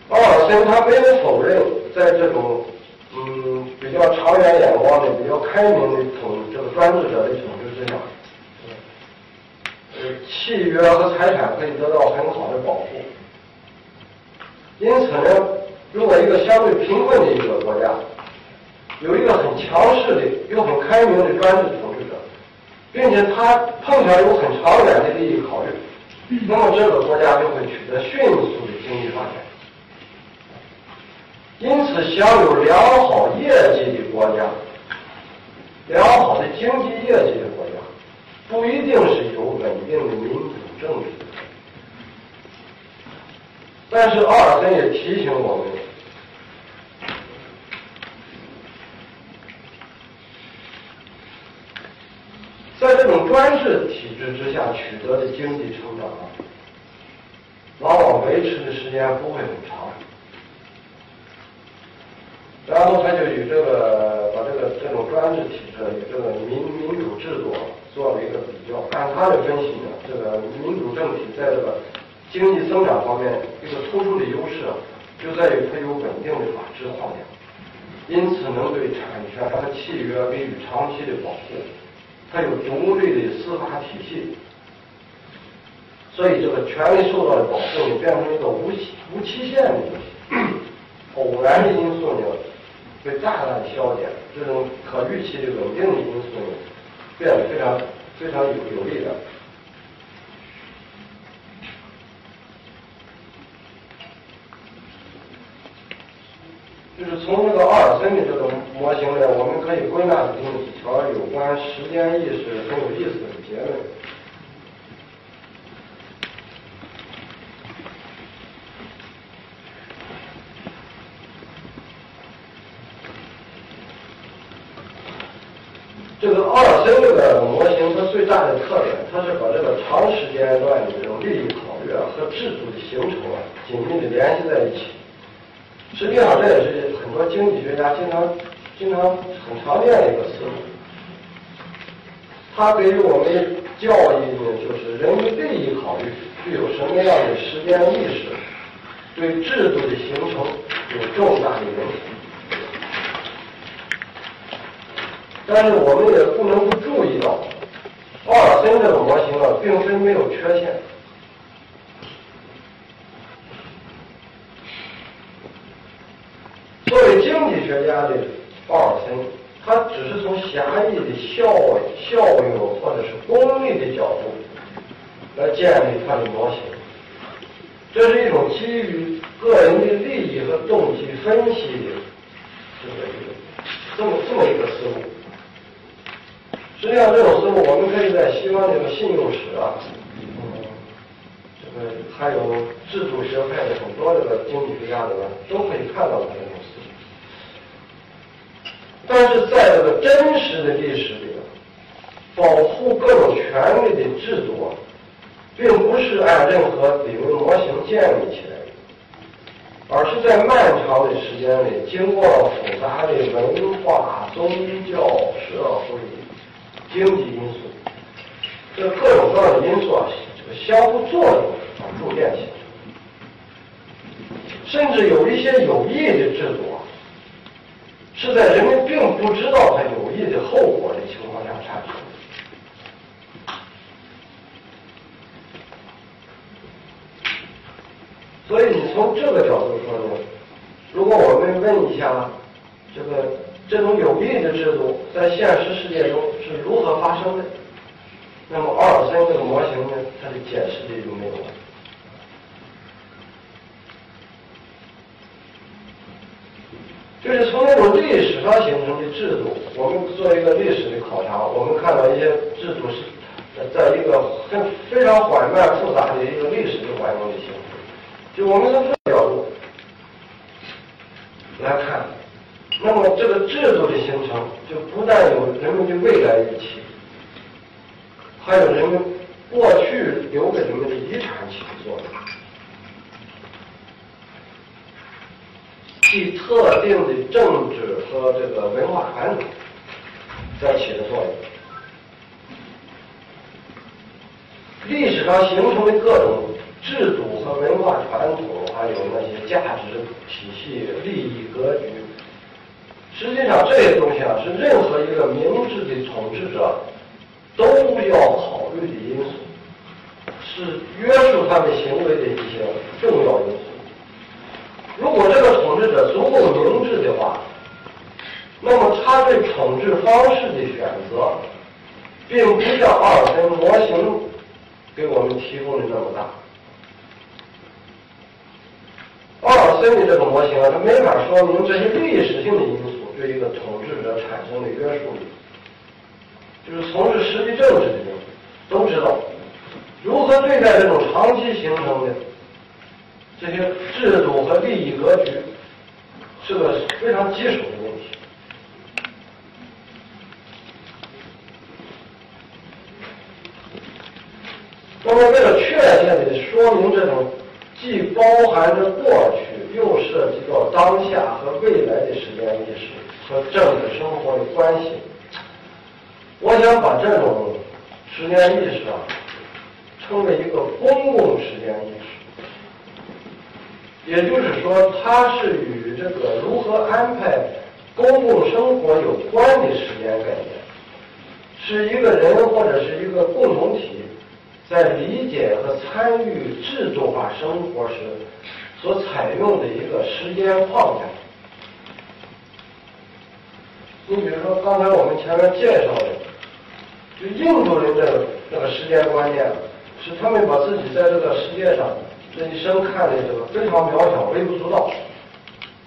奥尔森他没有否认，在这种嗯比较长远眼光的、比较开明的统这个专制者的统治之下。契约和财产可以得到很好的保护，因此呢，如果一个相对贫困的一个国家，有一个很强势的又很开明的专制统治者，并且他碰巧有很长远的利益考虑，那么这个国家就会取得迅速的经济发展。因此，享有良好业绩的国家，良好的经济业绩的。不一定是有稳定的民主政治，但是奥尔森也提醒我们，在这种专制体制之下取得的经济成长啊，往往维持的时间不会很长。然后他就与这个把这个这种专制体制与这个民民主制度。做了一个比较，按他的分析呢，这个民主政体在这个经济增长方面一个突出的优势，就在于它有稳定的法治框架，因此能对产权和契约给予长期的保护，它有独立的司法体系，所以这个权利受到的保护呢，变成一个无期无期限的东西，[CLEARS THROAT] 偶然的因素呢，被大大的消减，这种可预期的稳定的因素呢。变得非常非常有有力的，就是从这个阿尔森的这种模型呢，我们可以归纳出几条有关时间意识很有意思的结论。这个二，它最大的特点，它是把这个长时间段的这种利益考虑啊和制度的形成啊紧密的联系在一起。实际上，这也是很多经济学家经常、经常很常见的一个思路。它给予我们教育呢，就是人的利益考虑，具有什么样的时间意识，对制度的形成有重大的影响。但是我们也不能不注意到，奥尔森这个模型啊，并非没有缺陷。作为经济学家的奥尔森，他只是从狭义的效效用或者是功利的角度来建立他的模型。这是一种基于个人的利益和动机分析的这么一个这么这么一个思路。实际上，这种思路我们可以在西方这个信用史啊，嗯，这个还有制度学派的很多这个经济学家里面都可以看到这种思路。但是在这个真实的历史里，保护各种权利的制度啊，并不是按任何理论模型建立起来的，而是在漫长的时间里，经过了复杂的文化、宗教、社会。经济因素，这各种各样的因素啊，这个相互作用啊逐渐形成。甚至有一些有益的制度啊，是在人们并不知道它有益的后果的情况下产生的。所以你从这个角度说呢，如果我们问一下这个。这种有益的制度在现实世界中是如何发生的？那么奥尔森这个模型呢，它的解释力就没有了。就是从那种历史上形成的制度，我们做一个历史的考察，我们看到一些制度是在一个很非常缓慢复杂的一个历史的环境里形成。就我们从这个角度来看。那么，这个制度的形成，就不但有人们的未来预期，还有人们过去留给人们的遗产起的作用，替特定的政治和这个文化传统在起的作用。历史上形成的各种制度和文化传统，还有那些价值体系、利益格局。实际上，这些东西啊，是任何一个明智的统治者都要考虑的因素，是约束他们行为的一些重要因素。如果这个统治者足够明智的话，那么他对统治方式的选择，并不像阿尔森模型给我们提供的那么大。阿尔森的这个模型啊，它没法说明这些历史性的因素。对一个统治者产生的约束力，就是从事实际政治的人都知道，如何对待这种长期形成的这些制度和利益格局，是个非常棘手的问题。那么，为了确切的说明这种既包含着过去，又涉及到当下和未来的时间意识。和政治生活的关系，我想把这种时间意识啊，称为一个公共时间意识。也就是说，它是与这个如何安排公共生活有关的时间概念，是一个人或者是一个共同体在理解和参与制度化生活时所采用的一个时间框架。你比如说，刚才我们前面介绍的，就印度人的那个时间观念，是他们把自己在这个世界上这一生看的这个非常渺小、微不足道，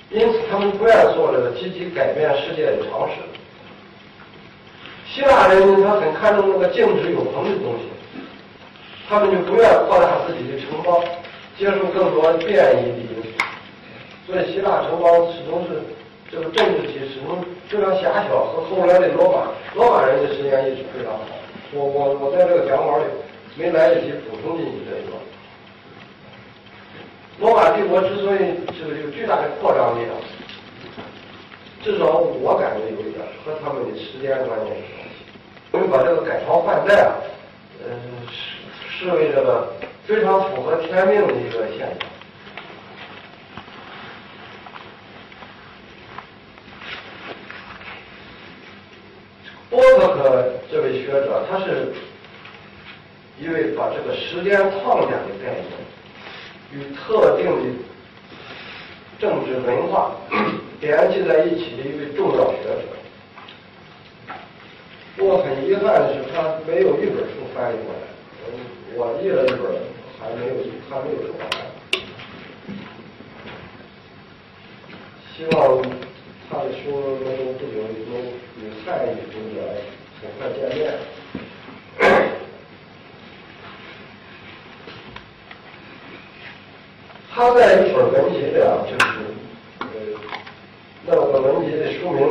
因此他们不愿做这个积极改变世界的尝试。希腊人呢，他很看重那个静止永恒的东西，他们就不愿扩大自己的城邦，接受更多变异的因素，所以希腊城邦始终是。这个政治体制非常狭小，和后来的罗马罗马人的时间意识非常好。我我我在这个讲稿里没来得及补充进去这一段。罗马帝国之所以这个有巨大的扩张力量，至少我感觉有一点和他们的时间观念有关系。我们把这个改朝换代啊，呃，视视为这个非常符合天命的一个现象。波克克这位学者，他是一位把这个时间框架的概念与特定的政治文化 [COUGHS] 联系在一起的一位重要学者。不过很遗憾的是，他没有一本书翻译过来。我译了一本，还没有还没有出版。希望他的书能够不久能与汉语读者很快见面。他在一本文集里啊，就是呃，那个文集的书名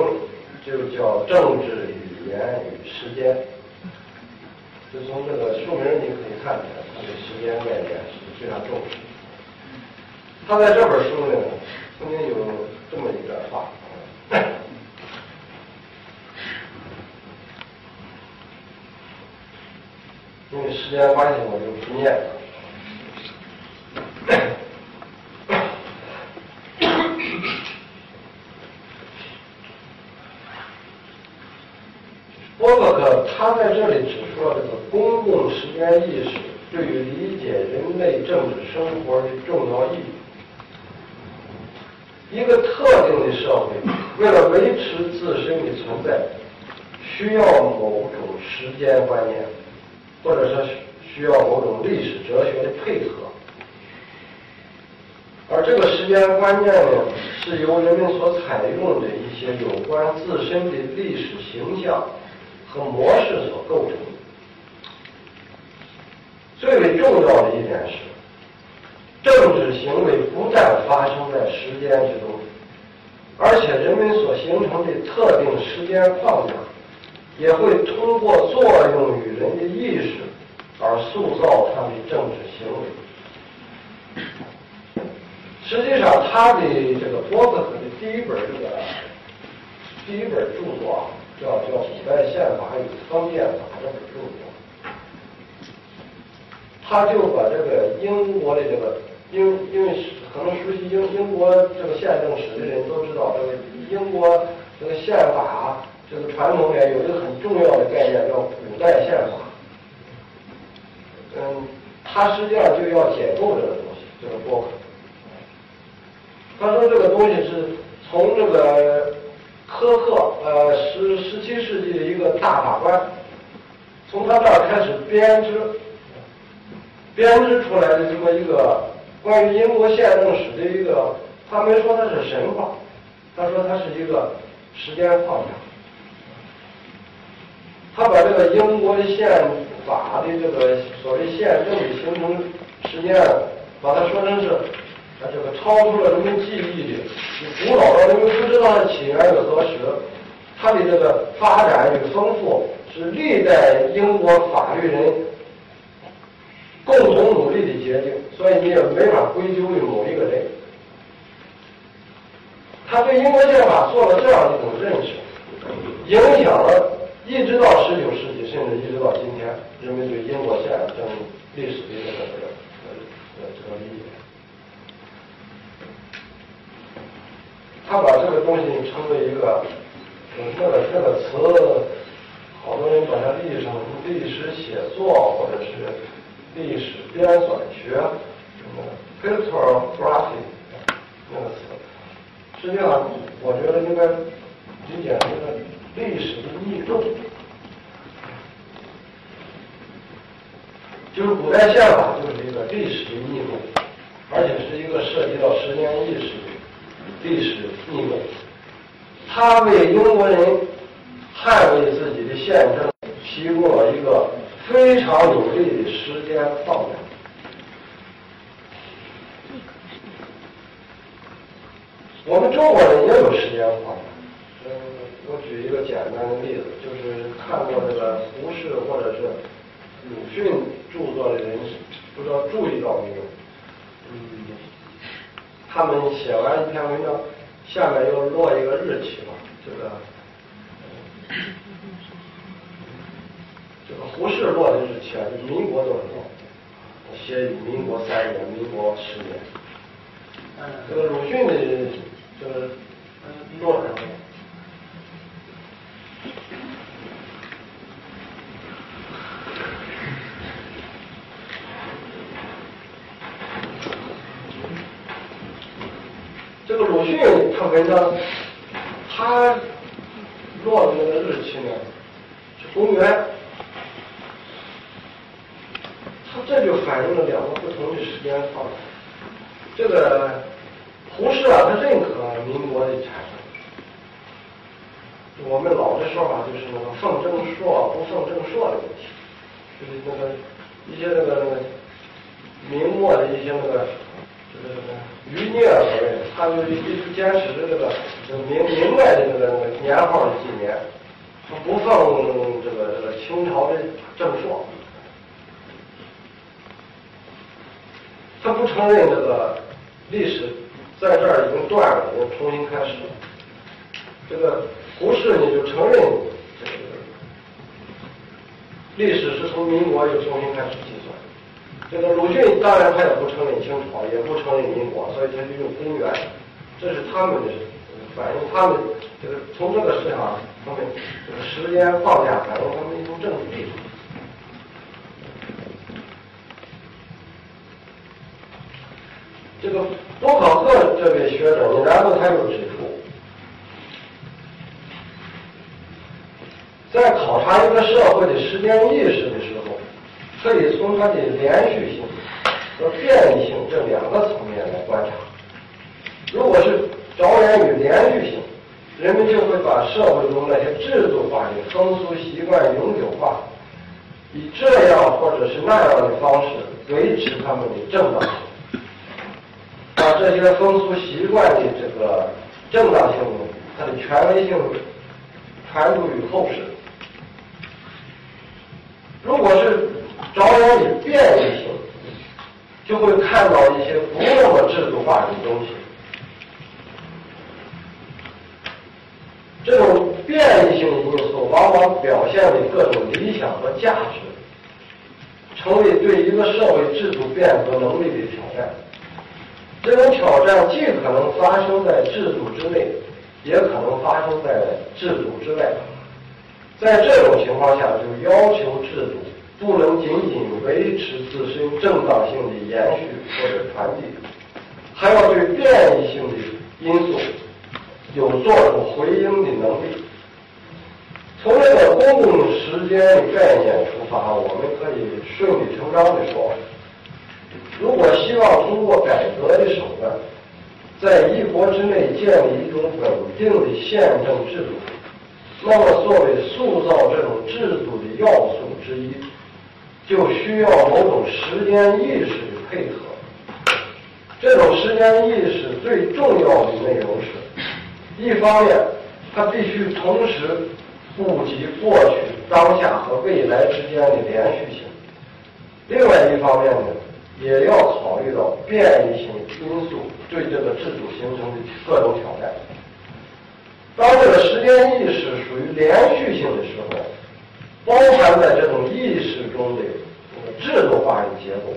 就叫《政治语言与时间》。就从这个书名你可以看出来，他对时间概念是非常重视。他在这本书里曾经有这么一段话，[LAUGHS] 因为时间关系，我就不念了。波洛克他在这里指出了这个公共时间意识对于理解人类政治生活的重要意义。一个特定的社会为了维持自身的存在，需要某种时间观念，或者说需要某种历史哲学的配合。而这个时间观念呢，是由人们所采用的一些有关自身的历史形象。和模式所构成的。最为重要的一点是，政治行为不但发生在时间之中，而且人们所形成的特定时间框架，也会通过作用于人的意识而塑造他的政治行为。实际上，他的这个波克的第一本这个第一本著作啊。叫叫《古代宪法与封建法》这本著作，他就把这个英国的这个英，因为可能熟悉英英国这个宪政史的人都知道，这个英国这个宪法这个传统里有一个很重要的概念叫古代宪法。嗯，他实际上就要解构这个东西，这个波克。他说这个东西是从这个。苛刻，呃，十十七世纪的一个大法官，从他这儿开始编织，编织出来的这么一个关于英国宪政史的一个，他没说它是神话，他说它是一个时间框架。他把这个英国的宪法的这个所谓宪政的形成时间，把它说成是。它这个超出了人们记忆的，古老的人们不知道它起源于何时，它的这个发展与丰富是历代英国法律人共同努力的结晶，所以你也没法归咎于某一个人。他对英国宪法做了这样一种认识，影响了一直到十九世纪，甚至一直到今天，人们对英国宪政历史的这个这个这个理解。他把这个东西称为一个，那个那个词，好多人把它译成历史写作或者是历史编纂学，什么 historiography 那个词。实际上，我觉得应该理解成一个历史的逆动，就是古代宪法就是一个历史的逆动，而且是一个涉及到时间意识。历史逆动，他为英国人捍卫自己的宪政提供了一个非常有力的时间框架。我们中国人也有时间框架。嗯，我举一个简单的例子，就是看过这个胡适或者是鲁迅著作的人，不知道注意到没有？嗯。他们写完一篇文章，下面又落一个日期嘛，这个这个胡适落的日期啊，是民国多少年？写民国三年、民国十年。这个鲁迅的这个落鲁迅他文章，他落的那个日期呢，是公元。他这就反映了两个不同的时间范围。这个胡适啊，他认可民国的产生。我们老的说法就是那个奉正朔不奉正朔的问题，就是那个一些那个那个明末的一些那个这个这个余孽所谓，他就一直坚持的这个明明代的那个年号的纪年，他不奉这个这个清朝的正朔。他不承认这个历史在这儿已经断了，又重新开始了。这个胡适呢就承认这个历史是从民国又重新开始。这个鲁迅当然他也不承认清朝，也不承认民国，所以他就用公元，这是他们的反映他们这个从这个思想方面这个时间框架反映他们一种政治。这个多考克这位学者，你然后他又指出，在考察一个社会的时间意识的时候，可以从它的连续性和变异性这两个层面来观察。如果是着眼于连续性，人们就会把社会中那些制度化的风俗习惯永久化，以这样或者是那样的方式维持他们的正当性。把这些风俗习惯的这个正当性，它的权威性传入于后世。如果是着眼于变异性，就会看到一些不那么制度化的东西。这种变异性因素，往往表现为各种理想和价值，成为对一个社会制度变革能力的挑战。这种挑战既可能发生在制度之内，也可能发生在制度之外。在这种情况下，就要求制度不能仅仅维持自身正当性的延续或者传递，还要对变异性的因素有做出回应的能力。从这个公共时间的概念出发，我们可以顺理成章地说。如果希望通过改革的手段，在一国之内建立一种稳定的宪政制度，那么作为塑造这种制度的要素之一，就需要某种时间意识的配合。这种时间意识最重要的内容是：一方面，它必须同时顾及过去、当下和未来之间的连续性；另外一方面呢？也要考虑到变异性因素对这个制度形成的各种挑战。当这个时间意识属于连续性的时候，包含在这种意识中的制度化的结构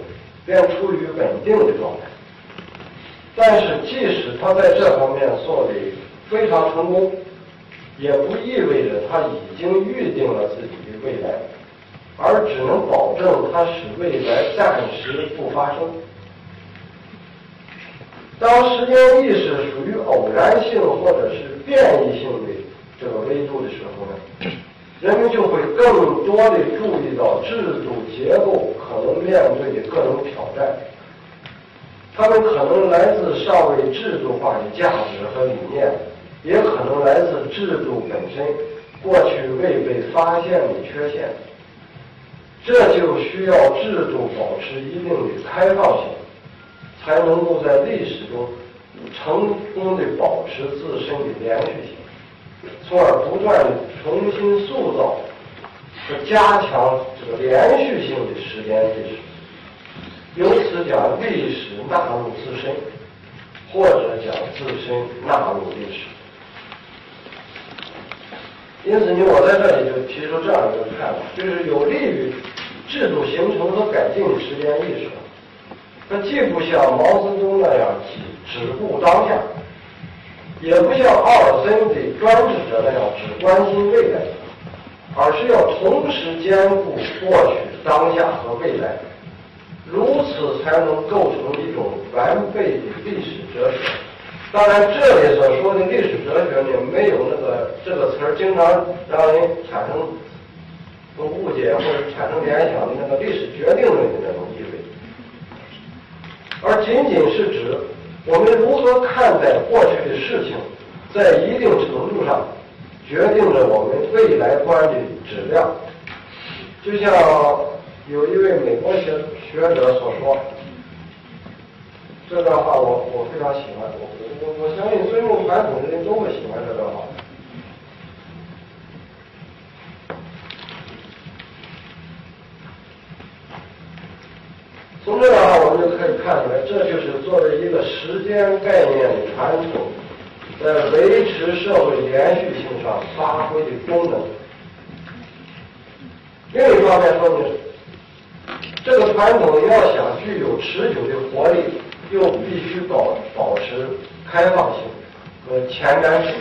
便处于稳定的状态。但是，即使他在这方面做的非常成功，也不意味着他已经预定了自己的未来。而只能保证他使未来暂时不发生。当时间意识属于偶然性或者是变异性的这个维度的时候呢，人们就会更多的注意到制度结构可能面对的各种挑战。它们可能来自尚未制度化的价值和理念，也可能来自制度本身过去未被发现的缺陷。这就需要制度保持一定的开放性，才能够在历史中成功的保持自身的连续性，从而不断重新塑造和加强这个连续性的时间历史，由此将历史纳入自身，或者将自身纳入历史。因此呢，我在这里就提出这样一个看法，就是有利于制度形成和改进的时间意识。它既不像毛泽东那样只只顾当下，也不像奥尔森的专制者那样只关心未来，而是要同时兼顾过去、当下和未来，如此才能构成一种完备的历史哲学。当然，这里所说的历史哲学呢，没有那个这个词儿经常让人产生误解或者产生联想的那个历史决定论的那种意味。而仅仅是指我们如何看待过去的事情，在一定程度上决定着我们未来观的质量。就像有一位美国学学者所说，这段话我我非常喜欢，我我我相信尊重传统的人都会喜欢这段话。从这的话我们就可以看出来，这就是作为一个时间概念的传统，在维持社会连续性上发挥的功能。另一方面说明，这个传统要想具有持久的活力，又必须保保持开放性和前瞻性。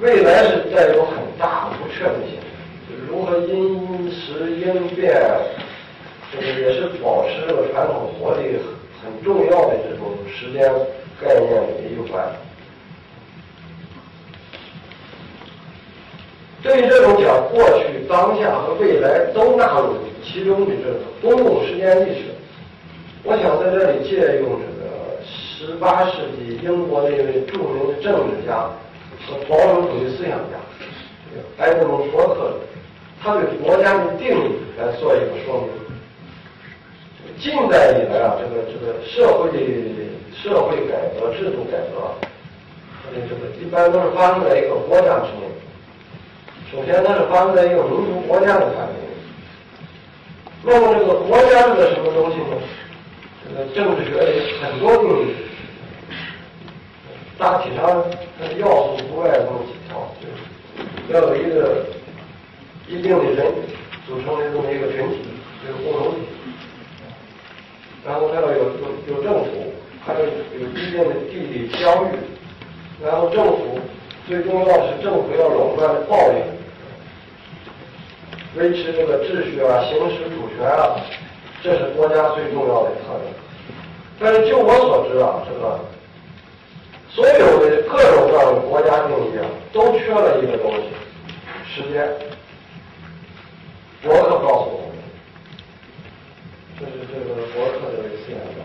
未来是带有很大不确定性，如何因时应变。这个也是保持这个传统活力很重要的这种时间概念的一环。对于这种讲过去、当下和未来都纳入其中的这个公共时间意识，我想在这里借用这个十八世纪英国的一位著名的政治家和保守主义思想家埃德蒙·伯克他对国家的定义来做一个说明。近代以来啊，这个这个社会的社会改革、制度改革，它的这个一般都是发生在一个国家之内。首先，它是发生在一个民族国家的范围。那么，这个国家是个什么东西呢？这个政治学里很多定义，大体上它的要素不外这么几条：就是要有一个一定的人组成的这么一个群体，这个共同体。然后还要有有有政府，还有有一定的地理疆域，然后政府最重要是政府要垄断暴力，维持这个秩序啊，行使主权啊，这是国家最重要的特征。但是就我所知啊，这个所有的各种各样的国家定义啊，都缺了一个东西——时间。我可告诉我。这是这个博客的思想家，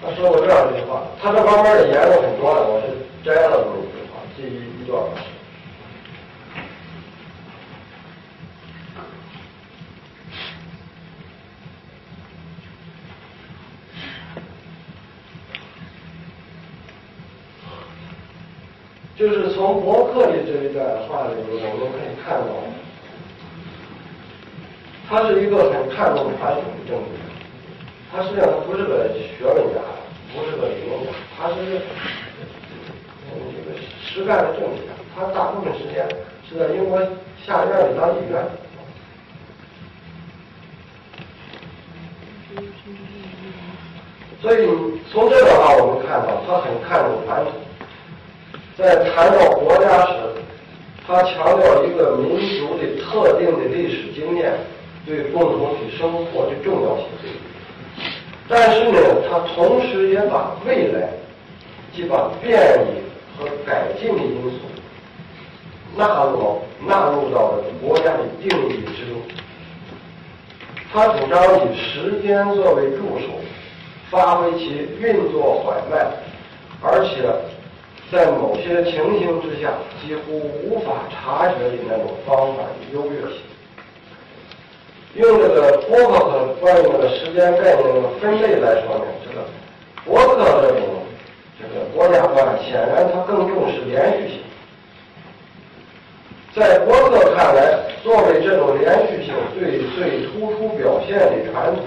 他说过这样一句话，他这方面的言论很多的，我是摘了这么一句话，记一一段。就是从博客的这一段话里面，我们可以看到，他是一个很看重传统的政治。他实际上他不是个学问家，不是个理论家，他是这个实干的政治家。他大部分时间是在英国下院里当议员。所以从这个话我们看到，他很看重传统。在谈到国家时，他强调一个民族的特定的历史经验对共同体生活的重要性。但是呢，他同时也把未来，即把变异和改进的因素纳入纳入到了国家的定义之中。他主张以时间作为助手，发挥其运作缓慢，而且。在某些情形之下，几乎无法察觉的那种方法的优越性。用这个伯克关于那个时间概念的分类来说呢，这个伯克这种这个国家观，显然他更重视连续性。在伯克看来，作为这种连续性最最突出表现的传统，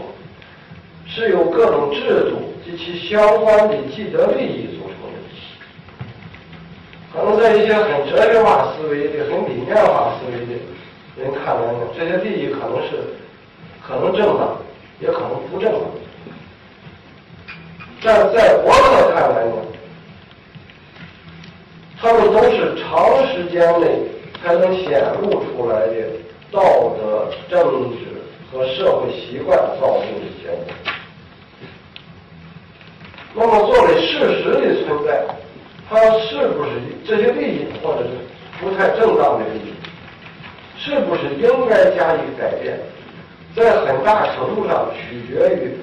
是由各种制度及其相关的既得利益组那么。在一些很哲学化思维的、很理念化思维的人看来呢，这些利益可能是可能正当，也可能不正当。但在博客看来呢，他们都是长时间内才能显露出来的道德、政治和社会习惯造成的结果。那么，作为事实的存在，它是不是这些利益，或者是不太正当的利益，是不是应该加以改变，在很大程度上取决于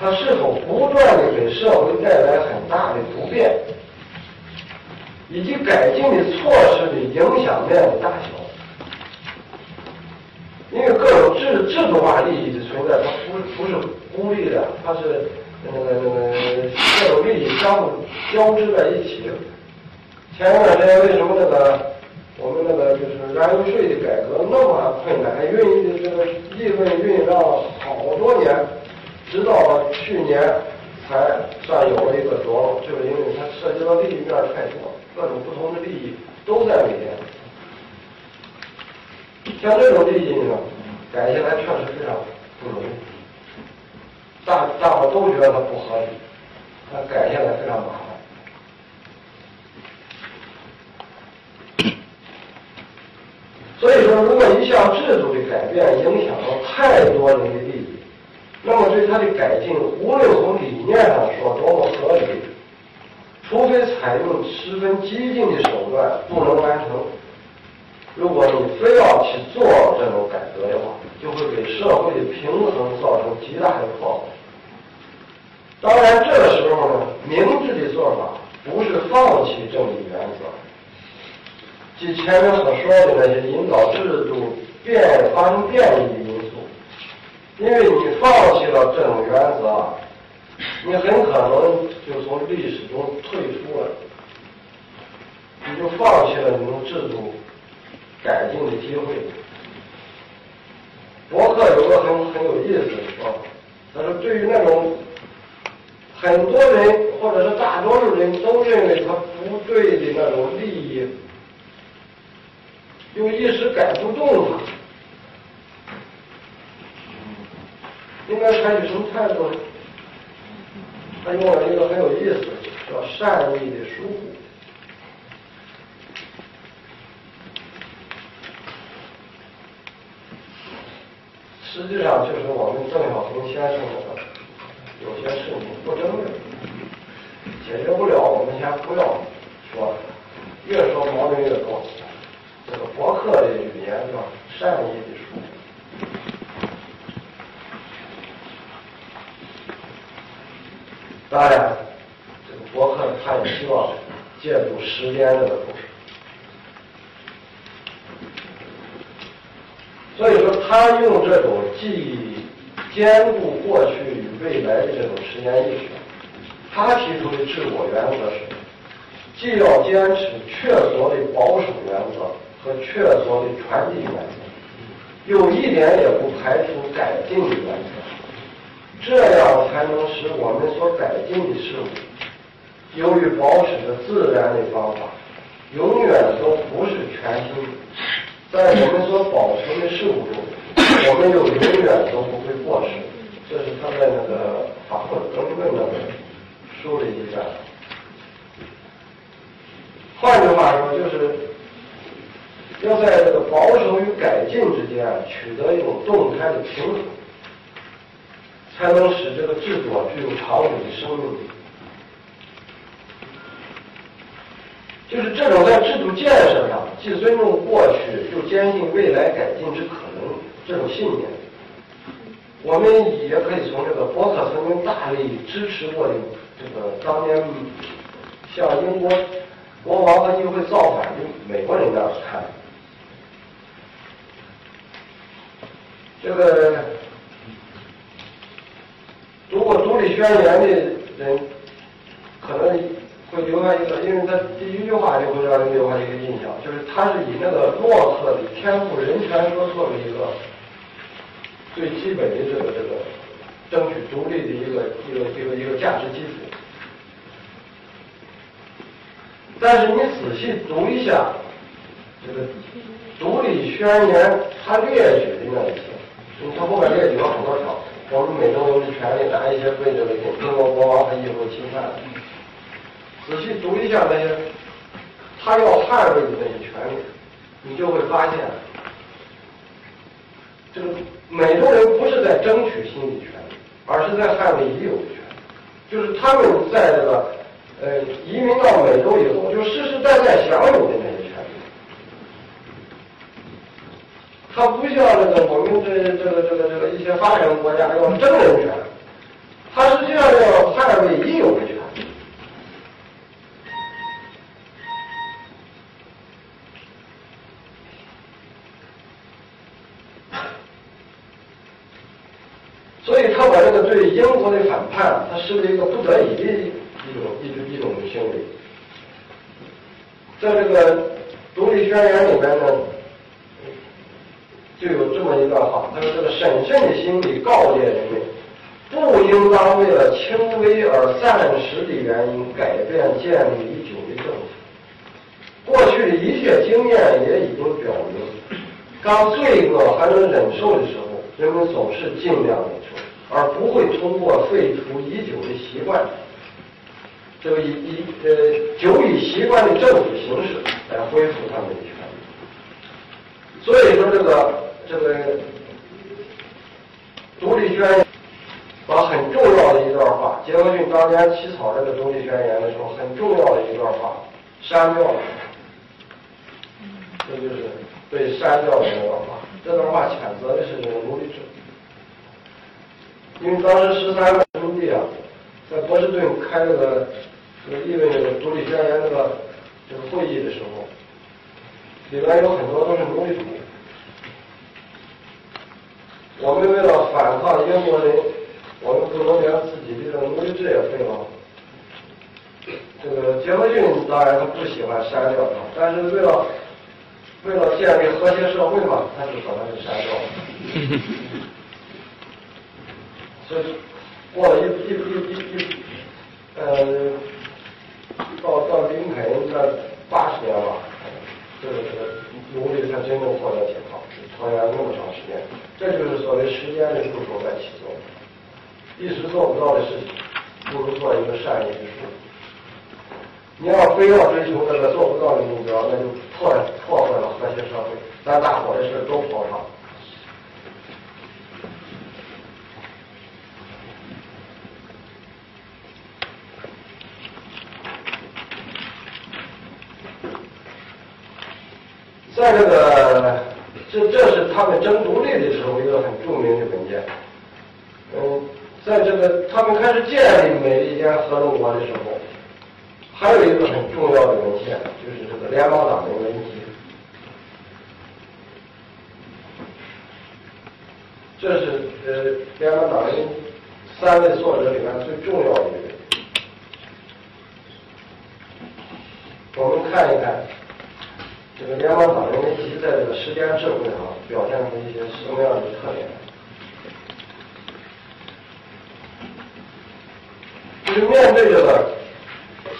它是否不断的给社会带来很大的不便。以及改进的措施的影响面的大小，因为各种制制度化利益的存在，它不是不是孤立的，它是那个那个各种利益相互交织在一起。前一段时间为什么那个我们那个就是燃油税的改革那么困难，运这个议论运到好多年，直到去年才算有了一个着落，就是因为它涉及到利益面太多。各种不同的利益都在里面，像这种利益呢，改下来确实非常不容易。大大伙都觉得它不合理，它改下来非常麻烦。所以说，如果一项制度的改变影响了太多人的利益，那么对它的改进，无论从理念上说多么合理。除非采用十分激进的手段不能完成，如果你非要去做这种改革的话，就会给社会的平衡造成极大的破坏。当然，这个时候呢，明智的做法不是放弃正义原则，即前面所说的那些引导制度变发生变异的因素，因为你放弃了这种原则。你很可能就从历史中退出了，你就放弃了你们制度改进的机会。博客有个很很有意思的说法，他说对于那种很多人或者是大多数人都认为他不对的那种利益，又一时改不动他，应该采取什么态度呢？他用了一个很有意思，叫善意的疏忽。实际上就是我们邓小平先生的有些事情不争论，解决不了，我们先不要说，越说毛病越多。这个博客的语言叫善意的说。当然，这个博客他也希望借助时间这个东西，所以说他用这种既兼顾过去与未来的这种实验意识，他提出的治国原则是，既要坚持确凿的保守原则和确凿的传递原则，又一点也不排除改进的原则。这样才能使我们所改进的事物，由于保持着自然的方法，永远都不是全新的。在我们所保存的事物中，我们又永远都不会过时。他在那个《法国争论》那本书里讲。换句话说，就是要在这个保守与改进之间取得一种动态的平衡。才能使这个制度具有长久的生命力。就是这种在制度建设上既尊重过去又坚信未来改进之可能这种信念，我们也可以从这个伯克曾经大力支持过的这个当年向英国国王和议会造反的美国人那儿看，这个。读过《独立宣言》的人，可能会留下一个，因为他第一句话就会让人留下一个印象，就是他是以那个洛克的天赋人权说作为一个最基本的这个这个争取独立的一个一个一个一个价值基础。但是你仔细读一下这个独立宣言，它列举的那一些，它后面列举了很多条，我们美洲人的权利，哪一些被这个英国国王和义务侵犯？仔细读一下那些他要捍卫的那些权利，你就会发现，这个美洲人不是在争取心理权利，而是在捍卫已有的权利，就是他们在这个。呃，移民到美洲以后，就世世代代享有的那些权利。他不像这个我们这这个这个这个一些发展国家要争人权，他实际上要捍卫已有的权利国的反叛，他视为一个不得已的。一种一种一种行为，在这个独立宣言里面呢，就有这么一段话，他说：“这个审慎的心理告诫人们，不应当为了轻微而暂时的原因改变建立已久的政府。过去的一切经验也已经表明，当罪恶还能忍受的时候，人们总是尽量的，而不会通过废除已久的习惯。”这个以以呃久已习惯的政府形式来恢复他们的权利，所以说这个这个独立宣言把很重要的一段话，杰克逊当年起草这个独立宣言的时候，很重要的一段话删掉了，这就是被删掉的那段话。这段话谴责的是这个奴隶制，因为当时十三个兄弟啊，在波士顿开那个。这个意味着独立宣言这个这个会议的时候，里面有很多都是奴隶主。我们为了反抗英国人，我们不能连自己的这个奴隶制也废了。这个杰克逊当然他不喜欢删掉它，但是为了为了建立和谐社会嘛，他就把它给删掉了。这是过了一一一一一呃。到到林肯那八十年吧，这个这个奴隶才真正获得解放，拖延那么长时间，这就是所谓时间的助手在起作用。一时做不到的事情，不如做一个善意之事。你要非要追求那个做不到的目标，那就破破坏了和谐社会，咱大伙的事都跑上。在这个，这这是他们争独立的时候一个很著名的文件。嗯，在这个他们开始建立美利坚合众国的时候，还有一个很重要的文献，就是这个联邦党人文集。这是呃联邦党人三位作者里面最重要的一个。我们看一看。这个联邦党人其实在这个时间社会上表现出一些什么样的特点？就是面对这个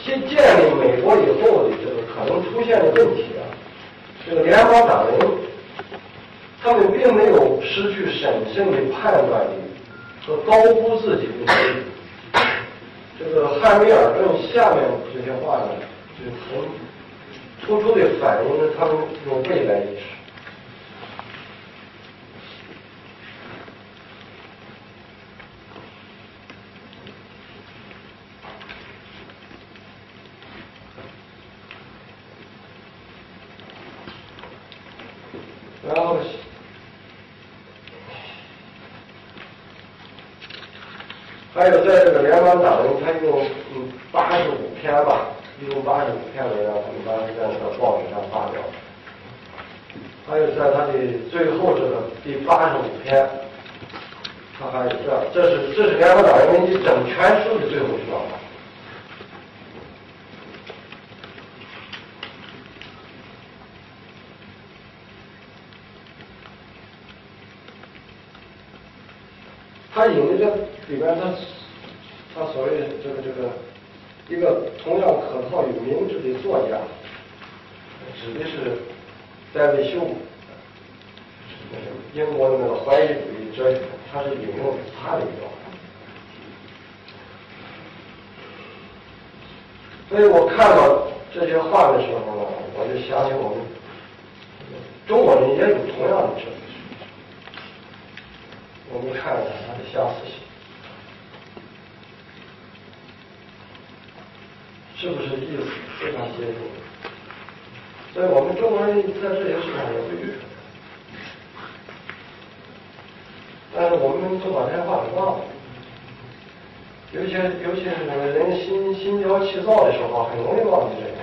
新建立美国以后的这个可能出现的问题啊，这个联邦党人他们并没有失去审慎的判断力和高估自己的能力。这个汉密尔顿下面这些话呢，就是从。突出的反映了他们这种未来意识。然后，还有在这个联邦党人，他用嗯八十五篇吧。一共八十五篇文章，他们当时在那个报纸上发表。还有在他的最后这个第八十五篇，他还有这，这是这是联合党人民的整全书的最后一段。他引的这里边，他他所谓这个这个一个同样可靠与明智的作家，指的是戴维休，英国的那个怀疑主义哲学，他是引用他的一段。所以我看到这些话的时候呢，我就想起我们中国人也有同样的哲学。我们看一下它的相似性，是不是意思非常接近？所以我们中国人在这些事上也不遇上，但是我们都把这些话给忘了。尤其尤其是人心心焦气躁的时候，很容易忘记这个。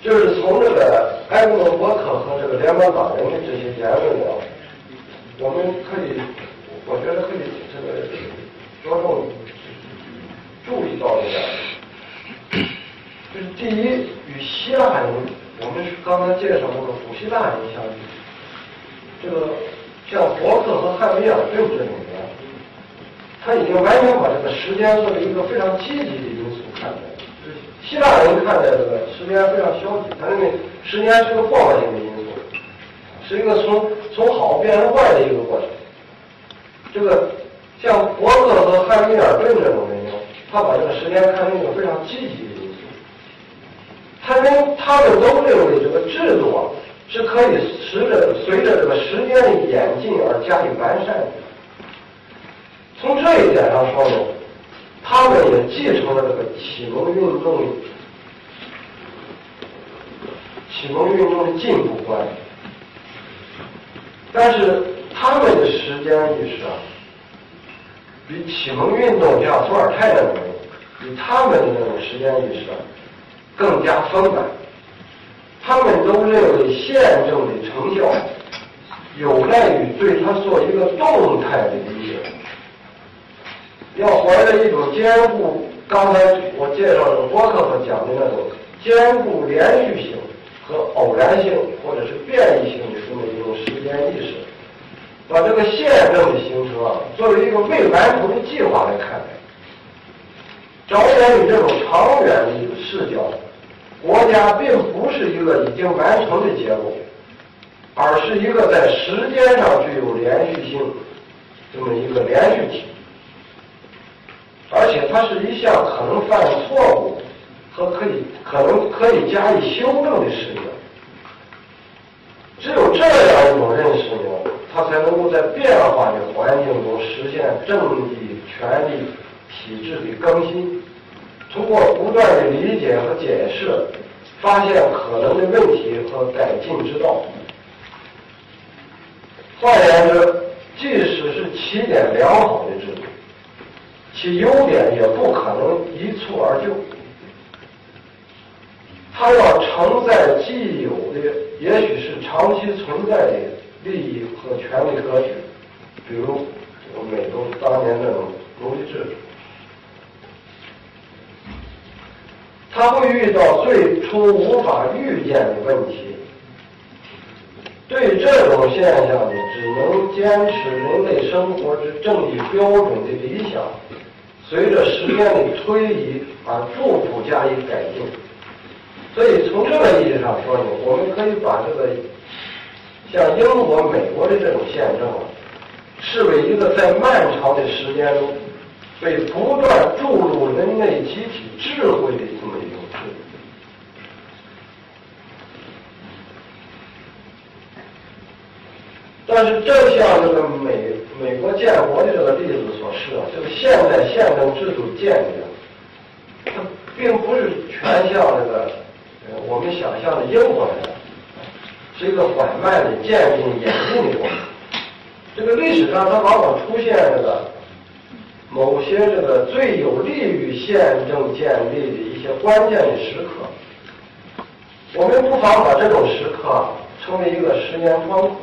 就是从这个埃默伯克和这个联邦党人的这些言论呢，我们可以，我觉得可以这个着重注意到一点，就是第一，与希腊人，我们刚才介绍过的古希腊人相比，这个像伯克和汉密尔顿这种人，他已经完全把这个时间作积极的因素看待。希腊人看待这个时间非常消极，他认为时间是个破坏性的因素，是一个从从好变成坏的一个过程。这个像伯克和汉密尔顿这种人呢，他把这个时间看成一个非常积极的因素。他们他们都认为这个制度啊是可以随着随着这个时间的演进而加以完善的。从这一点上说呢。他们也继承了这个启蒙运动，启蒙运动的进步观，但是他们的时间意识啊，比启蒙运动像伏尔泰那种，比他们的那种时间意识啊更加丰满。他们都认为宪政的成效有赖于对他做一个动态的理解。要怀着一种兼顾，刚才我介绍的伯克所讲的那种兼顾连续性和偶然性或者是变异性的这么一种时间意识，把这个宪政的形成啊作为一个未完成的计划来看待，着眼于这种长远的视角，国家并不是一个已经完成的结果，而是一个在时间上具有连续性这么一个连续体。而且它是一项可能犯错误和可以可能可以加以修正的事情。只有这样一种认识呢，它才能够在变化的环境中实现政治权力体制的更新。通过不断的理解和解释，发现可能的问题和改进之道。换言之，即使是起点良好的制度。其优点也不可能一蹴而就，它要承载既有的，也许是长期存在的利益和权力格局，比如美国当年那种奴隶制度，它会遇到最初无法预见的问题。对这种现象呢，只能坚持人类生活之正义标准的理想。随着时间的推移而逐步加以改进，所以从这个意义上说呢，我们可以把这个像英国、美国的这种宪政啊，视为一个在漫长的时间中被不断注入人类集体智慧的这么一种制度。但是，正像这个美美国建国的这个例子所示啊，这个现代宪政制度建立，它并不是全像这个呃我们想象的英国那样，是一个缓慢的渐进演进的过程。这个历史上它往往出现这个某些这个最有利于宪政建立的一些关键的时刻，我们不妨把这种时刻称为一个十年窗口。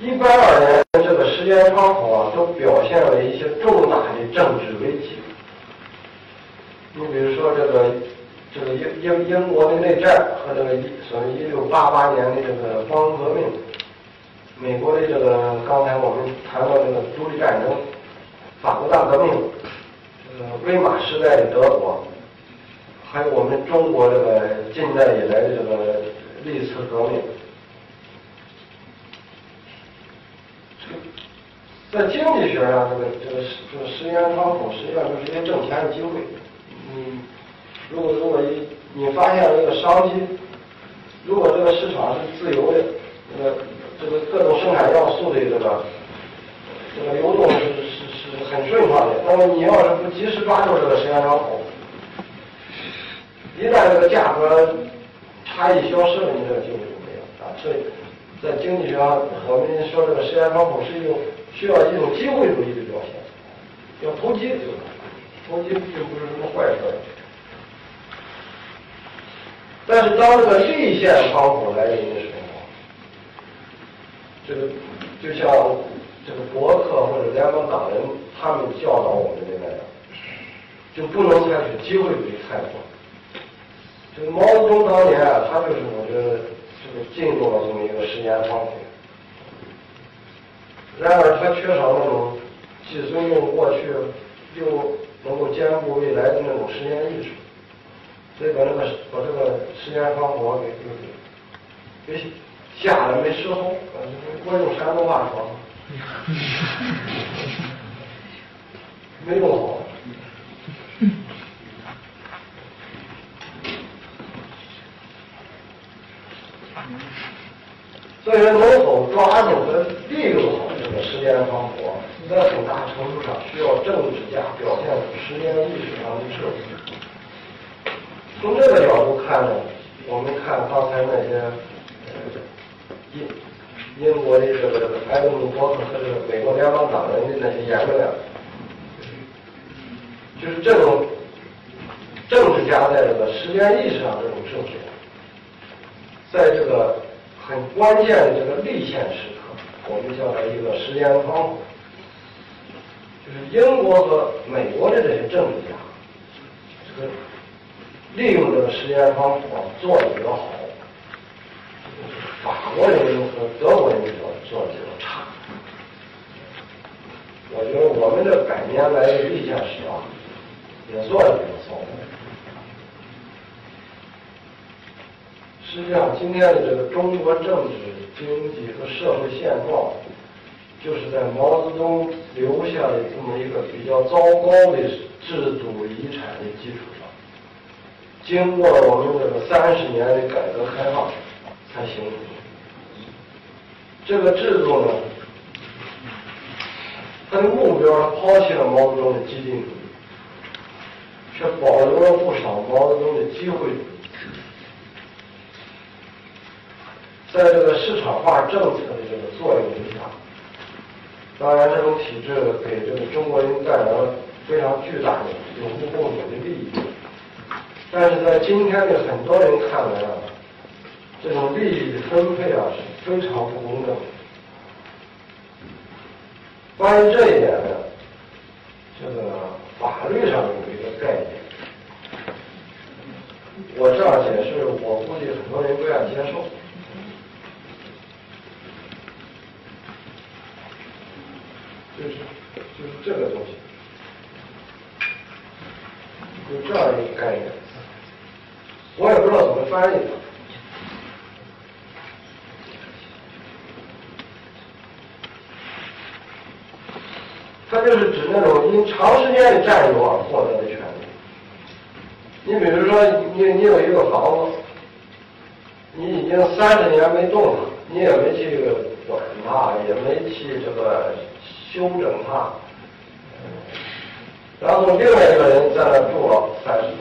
一般而言，这个时间窗口啊，都表现了一些重大的政治危机。你比如说这个这个英英英国的内战和这个一所谓一六八八年的这个光荣革命，美国的这个刚才我们谈到这个独立战争，法国大革命，呃威玛时代的德国，还有我们中国这个近代以来的这个历次革命。在经济学上，这个这个这个时间窗口实际上就是一个挣钱的机会。嗯，如果如果一你发现了一个商机，如果这个市场是自由的，这个这个各种生产要素的这个这个流动是是是很顺畅的，那么你要是不及时抓住这个时间窗口，一旦这个价格差异消失了，你这个机会就没有啊。所以在经济学上，我们说这个实验窗口是一种。需要一种机会主义的表现，要投机，投机并不是什么坏事。但是当这个立宪窗口来临的时候，这个就像这个博客或者联邦党人他们教导我们的那样，就不能采取机会主义态度。这个毛泽东当年啊，他就是我觉得就进入了这么一个时间窗口。然而，他缺少那种既尊重过去又能够兼顾未来的那种实验意识，所以把这个把这个时间方法给给给吓得没时候。我用山东话说，没弄好。所以说，能否抓住和利用好这个？时间窗口在很大程度上需要政治家表现出时间意识上的智慧。从这个角度看呢，我们看刚才那些英英国的这个埃德蒙伯克和这个美国联邦党人的那些言论，就是这种政治家在这个时间意识上这种正确，在这个很关键的这个立宪时刻。我们叫它一个时间窗口，就是英国和美国的这些政治家，这个利用这个时间窗口做的比较好，法国人和德国人民做做的比较差。我觉得我们这百年来的立宪史啊，也做的比较错误。实际上，今天的这个中国政治。经济和社会现状，就是在毛泽东留下的这么一个比较糟糕的制度遗产的基础上，经过了我们这个三十年的改革开放才形成。这个制度呢，它的目标抛弃了毛泽东的激进主义，却保留了不少毛泽东的机会。在这个市场化政策的这个作用之下，当然这种体制给这个中国人带来了非常巨大的有目共睹的利益。但是在今天的很多人看来啊，这种利益分配啊是非常不公正。关于这一点呢，这个法律上有一个概念，我这样解释，我估计很多人不愿意接受。就是就是这个东西，有这样一个概念，我也不知道怎么翻译。它就是指那种因长时间的占有而获得的权利。你比如说，你你有一个房子，你已经三十年没动了，你也没去管它，也没去这个。修整它，然后另外一个人在那住了三十年，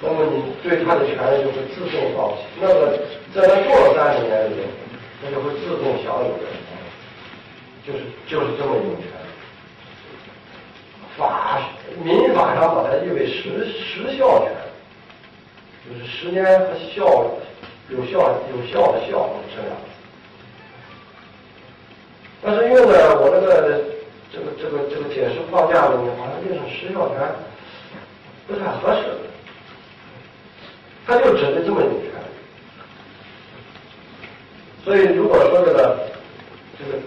那么你对他的权利就会自动放弃。那个在那住了三十年的人，他就会自动享有的，就是就是这么一种权。法民法上把它译为时时效权，就是时间和效有效有效的效这样。但是用的我这个这个这个这个解释框架里面，好像就是时效权不太合适。他就指的这么一种权利。所以如果说这个这个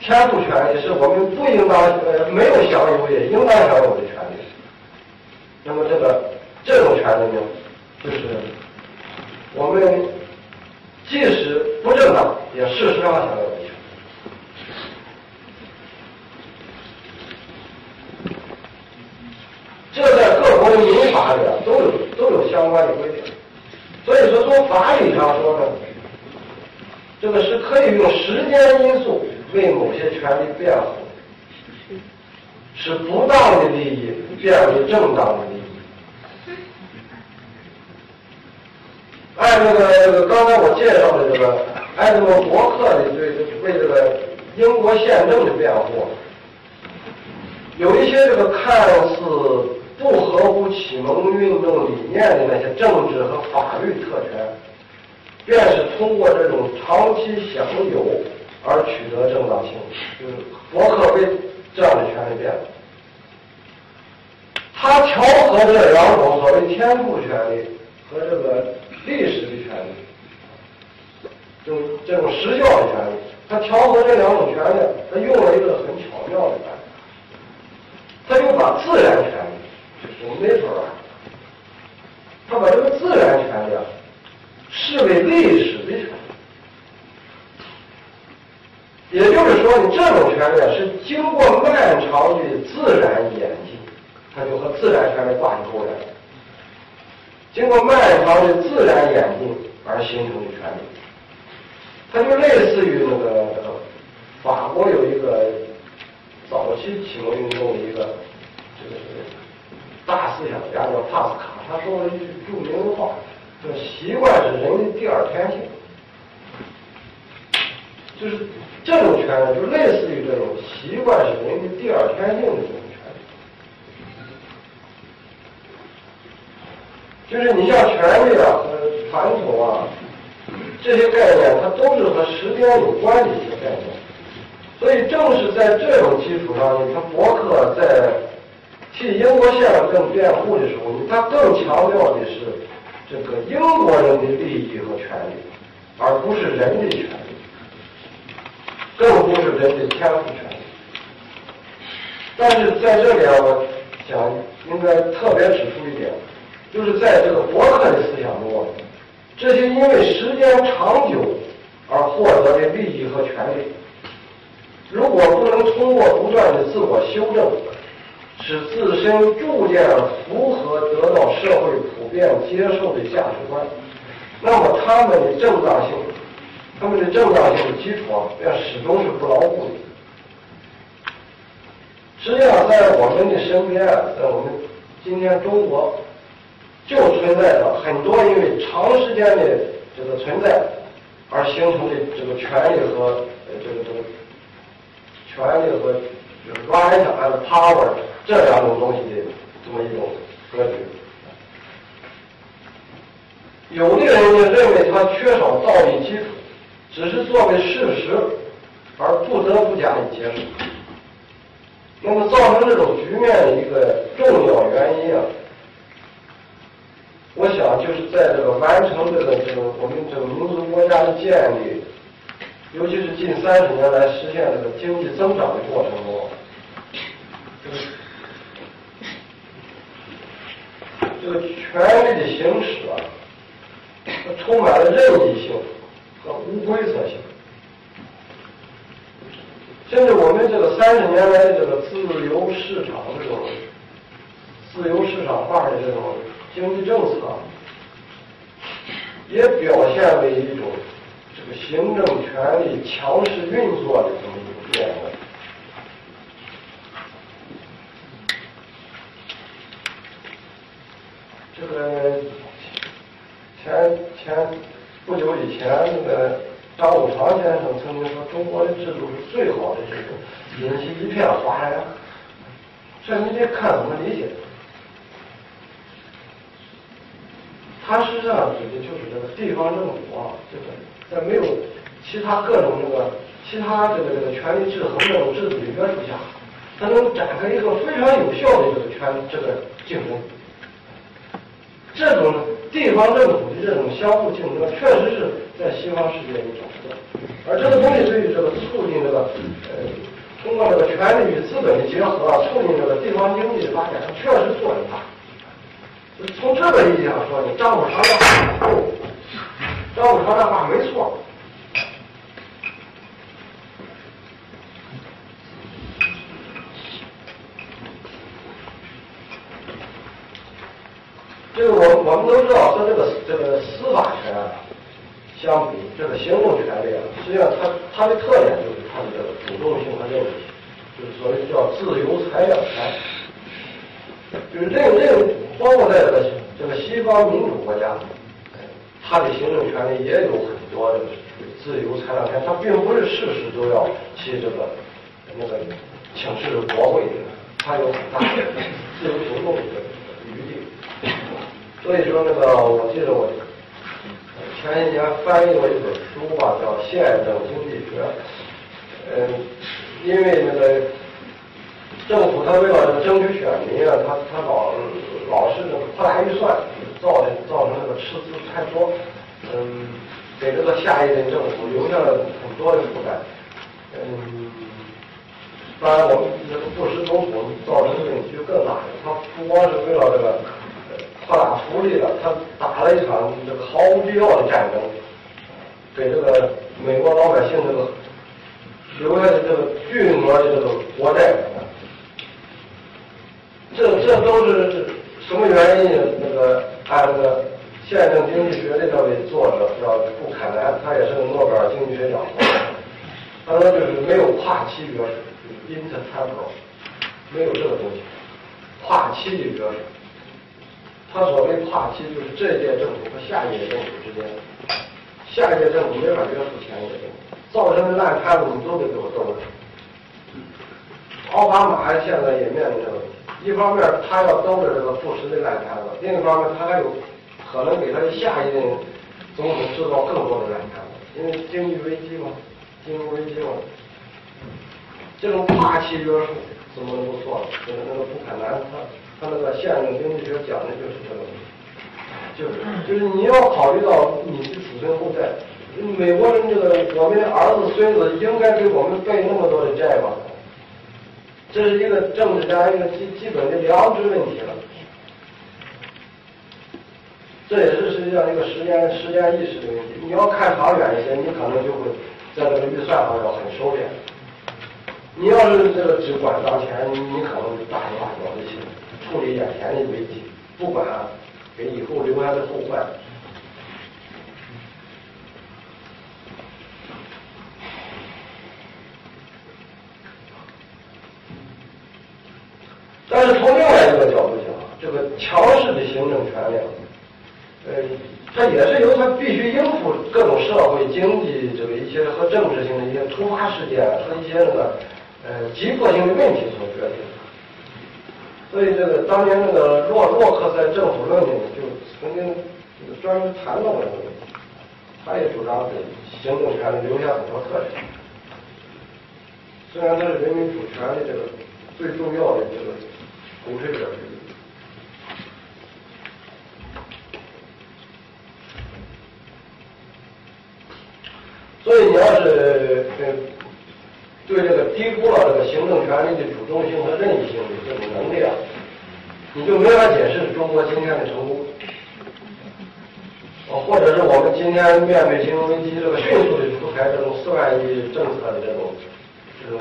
天赋权利是我们不应当呃没有享有也应当享有的权利，那么这个这种权利呢，就是我们即使不正当，也事实上享有的权利。这在各国的民法里啊都有都有相关的规定，所以说从法理上说呢，这个是可以用时间因素为某些权利辩护，使不当的利益变为正当的利益。按这个这个刚才我介绍的这个埃德蒙伯克的对为这个英国宪政的辩护，有一些这个看似。不合乎启蒙运动理念的那些政治和法律特权，便是通过这种长期享有而取得正当性。就是伯克为这样的权利辩护，他调和这两种所谓天赋权利和这个历史的权利，就这种时效的权利，他调和这两种权利，他用了一个很巧妙的办法，他就把自然权利。我们没准儿啊，他把这个自然权利啊视为历史的权利，也就是说，你这种权利啊是经过漫长的自然演进，它就和自然权利挂钩了。经过漫长的自然演进而形成的权利，它就类似于那个法国有一个早期启蒙运动的一个这个这个。大思想家叫帕斯卡，他说了一句著名的话：“叫习惯是人的第二天性。”就是这种权利，就类似于这种习惯是人的第二天性的这种权利。就是你像权利啊和传统啊这些概念，它都是和时间有关的一些概念。所以正是在这种基础上，你看伯克在。替英国宪政辩护的时候，他更强调的是这个英国人的利益和权利，而不是人的权利，更不是人的天赋权利。但是在这里啊，我想应该特别指出一点，就是在这个伯克的思想中啊，这些因为时间长久而获得的利益和权利，如果不能通过不断的自我修正。使自身逐渐符合得到社会普遍接受的价值观，那么他们的正当性，他们的正当性的基础啊，便始终是不牢固的。实际上，在我们的身边，在我们今天中国，就存在着很多因为长时间的这个存在而形成的这个权利和这个这个权利和 right and power。这两种东西的这么一种格局，有的人呢认为他缺少道理基础，只是作为事实而不得不加以接受。那么造成这种局面的一个重要原因啊，我想就是在这个完成这个这个我们这个民族国家的建立，尤其是近三十年来实现这个经济增长的过程中。这个权力的行使啊，它充满了任意性和无规则性，甚至我们这个三十年来的这个自由市场这种自由市场化的这种经济政策，也表现为一种这个行政权力强势运作的这么一种面貌。这个前前不久以前，那个张五常先生曾经说，中国的制度是最好的制度，引起一片哗然。这你得看怎么理解。他实际上指的就是这个地方政府啊，这个在没有其他各种这个其他这个这个权力制衡这种制度的约束下，它能展开一个非常有效的这个权这个竞争。这种呢地方政府的这种相互竞争，确实是在西方世界里找不到。而这个东西对于这个促进这个呃，通过这个权力与资本的结合啊，促进这个地方经济的发展，它确实作用大。从这个意义上说，你张五常的话，张五常的话没错。这个我我们都知道，和这个这个司法权相比，这个行政权利啊，实际上它它的特点就是它的这个主动性和任务性，就是所谓叫自由裁量权，就是任任包括在这个这个西方民主国家，它的行政权利也有很多这个自由裁量权，它并不是事事都要去这个那个请示国会的，它有很大的自由行动的。所以说那个，我记得我前一年翻译过一本书吧，叫《宪政经济学》。嗯，因为那个政府他为了争取选民啊，他他老老是那个扩大预算，造造成那个赤字太多，嗯，给这个下一任政府留下了很多的负担。嗯，当然我们这个布什总统造成的问题就更大了，他不光是为了这个。扩大福利了，他打了一场这个毫无必要的战争，给这个美国老百姓这个留下的这个巨额的这个国债，这这都是什么原因？那个按那个宪政经济学的这位作者叫布坎南，他也是个诺贝尔经济学奖，他说就是没有跨期约束，intertemporal，没有这个东西，跨期的约束。他所谓跨期，就是这届政府和下一届政府之间，下一届政府没法约束前一届政府，造成的烂摊子你都得给我兜着。奥巴马现在也面临这个问题，一方面他要兜着这个布什的烂摊子，另一方面他还有可能给他的下一任总统制造更多的烂摊子，因为经济危机嘛，金融危机嘛，这种跨期约束怎么能够做呢？就是那个不可能他。那个宪政经济学讲的就是这个，就是就是你要考虑到你的子孙后代，美国人这个我们的儿子孙子应该给我们背那么多的债吗？这是一个政治家一个基基本的良知问题了。这也是实际上一个时间时间意识的问题。你要看长远一些，你可能就会在这个预算上要很收敛。你要是这个只管当前，你可能大手大脚的去。处理眼前的危机，不管给以后留下的后患。但是从另外一个角度讲，这个强势的行政权力，呃，它也是由它必须应付各种社会经济这个一些和政治性的一些突发事件和一些那个呃急迫性的问题所决定。所以，这个当年那个洛洛克在《政府论》里就曾经这个专门谈到过这个。他也主张给行政权留下很多特点。虽然他是人民主权的这个最重要的这个鼓吹者之一。所以，你要是呃。对这个低估了这个行政权力的主动性和任意性的这种能力啊，你就没法解释中国今天的成功，哦，或者是我们今天面对金融危机这个迅速的出台这种四万亿政策的这种这种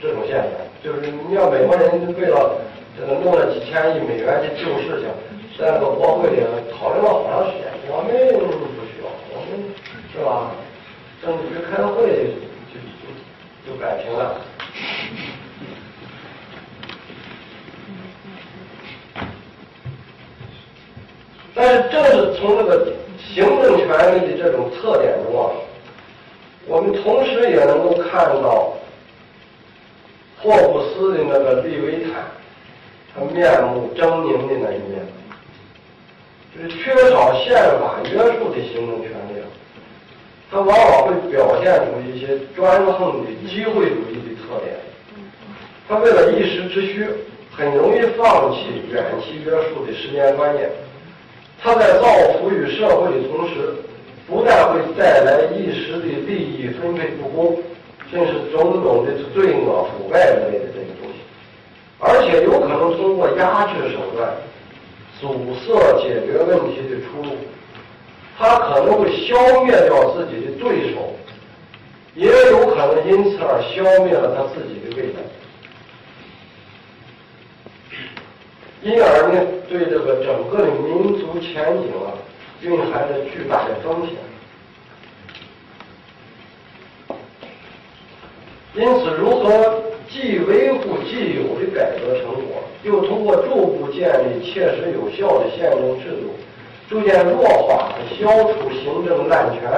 这种现象，就是你要美国人为了这个弄了几千亿美元去救事情，在那个国会里讨论了好长时间，我们不需要，我们是吧？政治局开个会。就摆平了，但是正是从这个行政权力的这种特点中啊，我们同时也能够看到霍布斯的那个利维坦，他面目狰狞的那一面，就是缺少宪法约束的行政权力，它往往会表现出一些专横的机会主义的特点。他为了一时之需，很容易放弃远期约束的时间观念。他在造福于社会的同时，不但会带来一时的利益分配不公，甚至种种的罪恶腐败之类的这个东西，而且有可能通过压制手段阻塞解决问题的出路。他可能会消灭掉自己的对手，也有可能因此而消灭了他自己的未来。因而呢，对这个整个的民族前景啊，蕴含着巨大的风险。因此，如何既维护既有的改革成果，又通过逐步建立切实有效的宪政制度，逐渐弱化和消除行政滥权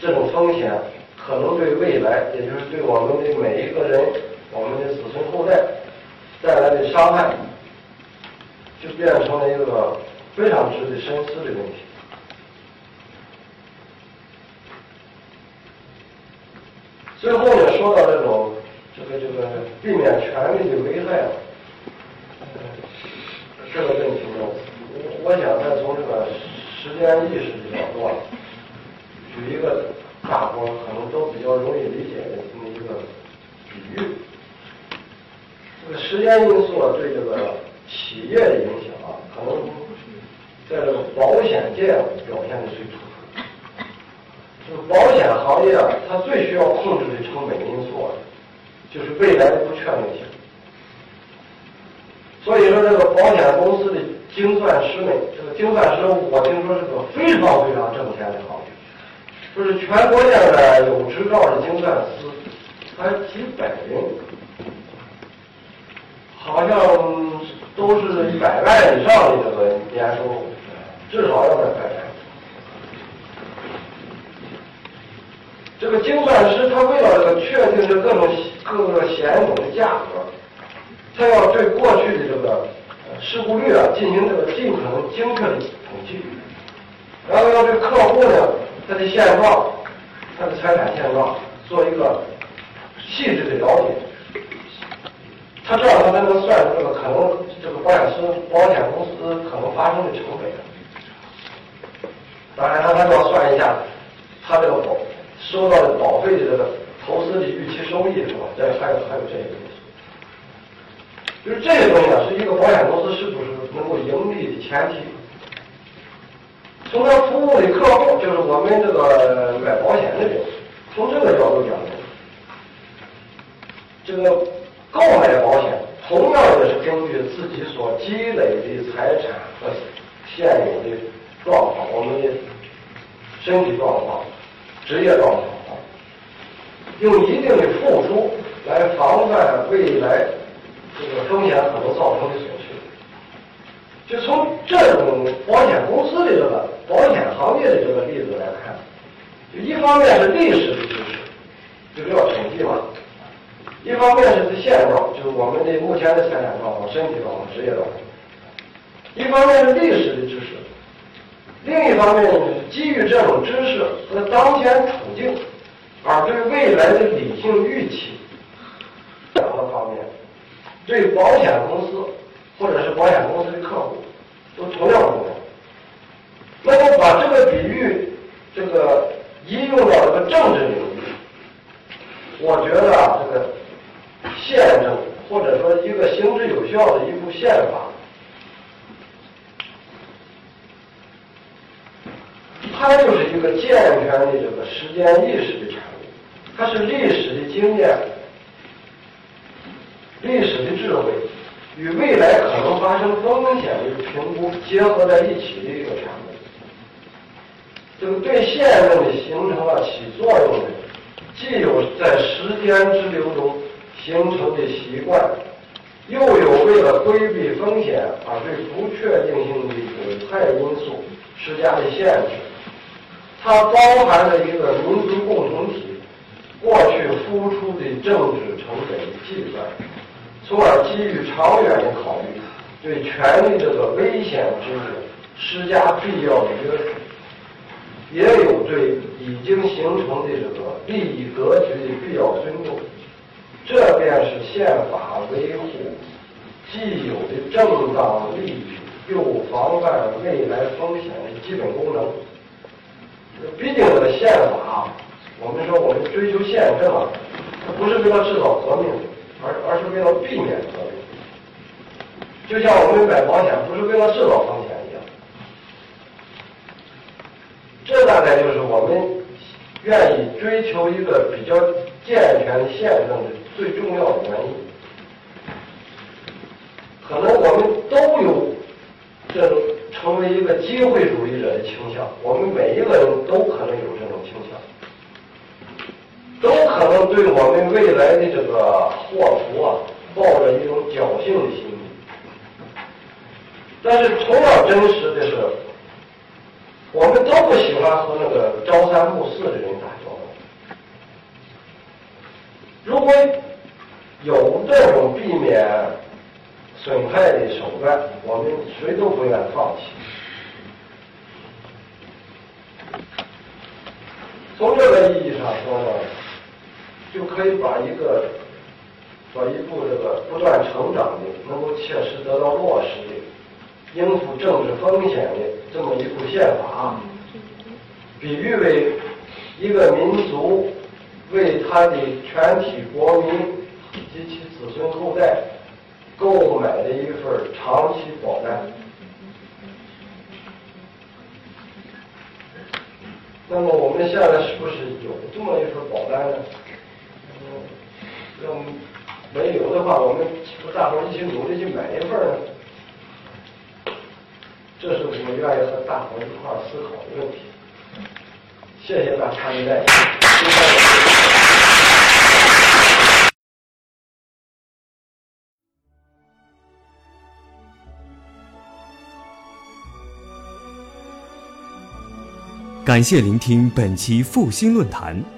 这种风险，可能对未来，也就是对我们的每一个人、我们的子孙后代带来的伤害。就变成了一个非常值得深思的问题。最后呢，说到这种这个这个避免权力的危害，这个问题，我想再从这个时间意识的角度啊，举一个大伙可能都比较容易理解的这么一个比喻。这个时间因素啊对这个。企业的影响啊，可能在这个保险界表现的最突出。这个保险行业啊，它最需要控制的成本因素啊，就是未来的不确定性。所以说，这个保险公司的精算师们，这个精算师，我听说是个非常非常挣钱的行业。就是全国现在有执照的精算师，才几百人，好像。都是一百万以上的这个年收入，至少要在百万。这个精算师他为了这个确定这各种各个险种的价格，他要对过去的这个事故率啊进行这个尽可能精确的统计，然后要对客户呢他的现状、他的财产现状做一个细致的了解。他这样，他才能算这个可能，这个保险公司、保险公司可能发生的成本。当然，他还要算一下他这个保收到的保费的这个投资的预期收益，是吧？这还有还有这些东西。就是这些东西啊，是一个保险公司是不是能够盈利的前提。从他服务的客户，就是我们这个买保险的人，从这个角度讲呢，这个。购买保险同样也是根据自己所积累的财产和现有的状况，我们的身体状况、职业状况，用一定的付出来防范未来这个风险可能造成的损失。就从这种保险公司的这个保险行业的这个例子来看，就一方面是历史的知识，就是要统计嘛。一方面是现状，就是我们的目前的财产状况、身体状况、职业状况；一方面是历史的知识；另一方面呢，是基于这种知识和当前处境，而对未来的理性预期两个方面，对保险公司或者是保险公司的客户都同样重要。那么把这个比喻，这个应用到这个政治领域，我觉得啊，这个。宪政，或者说一个行之有效的一部宪法，它就是一个健全的这个时间意识的产物，它是历史的经验、历史的智慧与未来可能发生风险的评估结合在一起的一个产物。这个对现任的形成啊起作用的，既有在时间之流中。形成的习惯，又有为了规避风险而对不确定性的有害因素施加的限制。它包含了一个民族共同体过去付出的政治成本的计算，从而基于长远的考虑，对权力这个危险之物施加必要的约束。也有对已经形成的这个利益格局的必要尊重。这便是宪法维护既有的正当利益，又防范未来风险的基本功能。毕竟这个宪法，我们说我们追求宪政，它不是为了制造革命，而而是为了避免革命。就像我们买保险不是为了制造风险一样。这大概就是我们愿意追求一个比较健全的宪政的最重要的原因。可能我们都有这种成为一个机会主义者的倾向，我们每一个人都可能有这种倾向，都可能对我们未来的这个祸福啊，抱着一种侥幸的心理。但是同样真实的是，我们都不喜欢和那个朝三暮四的人打交道。如果有这种避免损害的手段，我们谁都不愿放弃。从这个意义上说呢，就可以把一个把一部这个不断成长的、能够切实得到落实的、应付政治风险的这么一部宪法，比喻为一个民族为他的全体国民及其子孙后代购买的一份长期保单。那么我们现在是不是有这么一份保单呢？嗯，要没有的话，我们大伙儿一起努力去买一份呢？这是我们愿意和大伙儿一块儿思考的问题。谢谢大家的耐心。感谢聆听本期复兴论坛。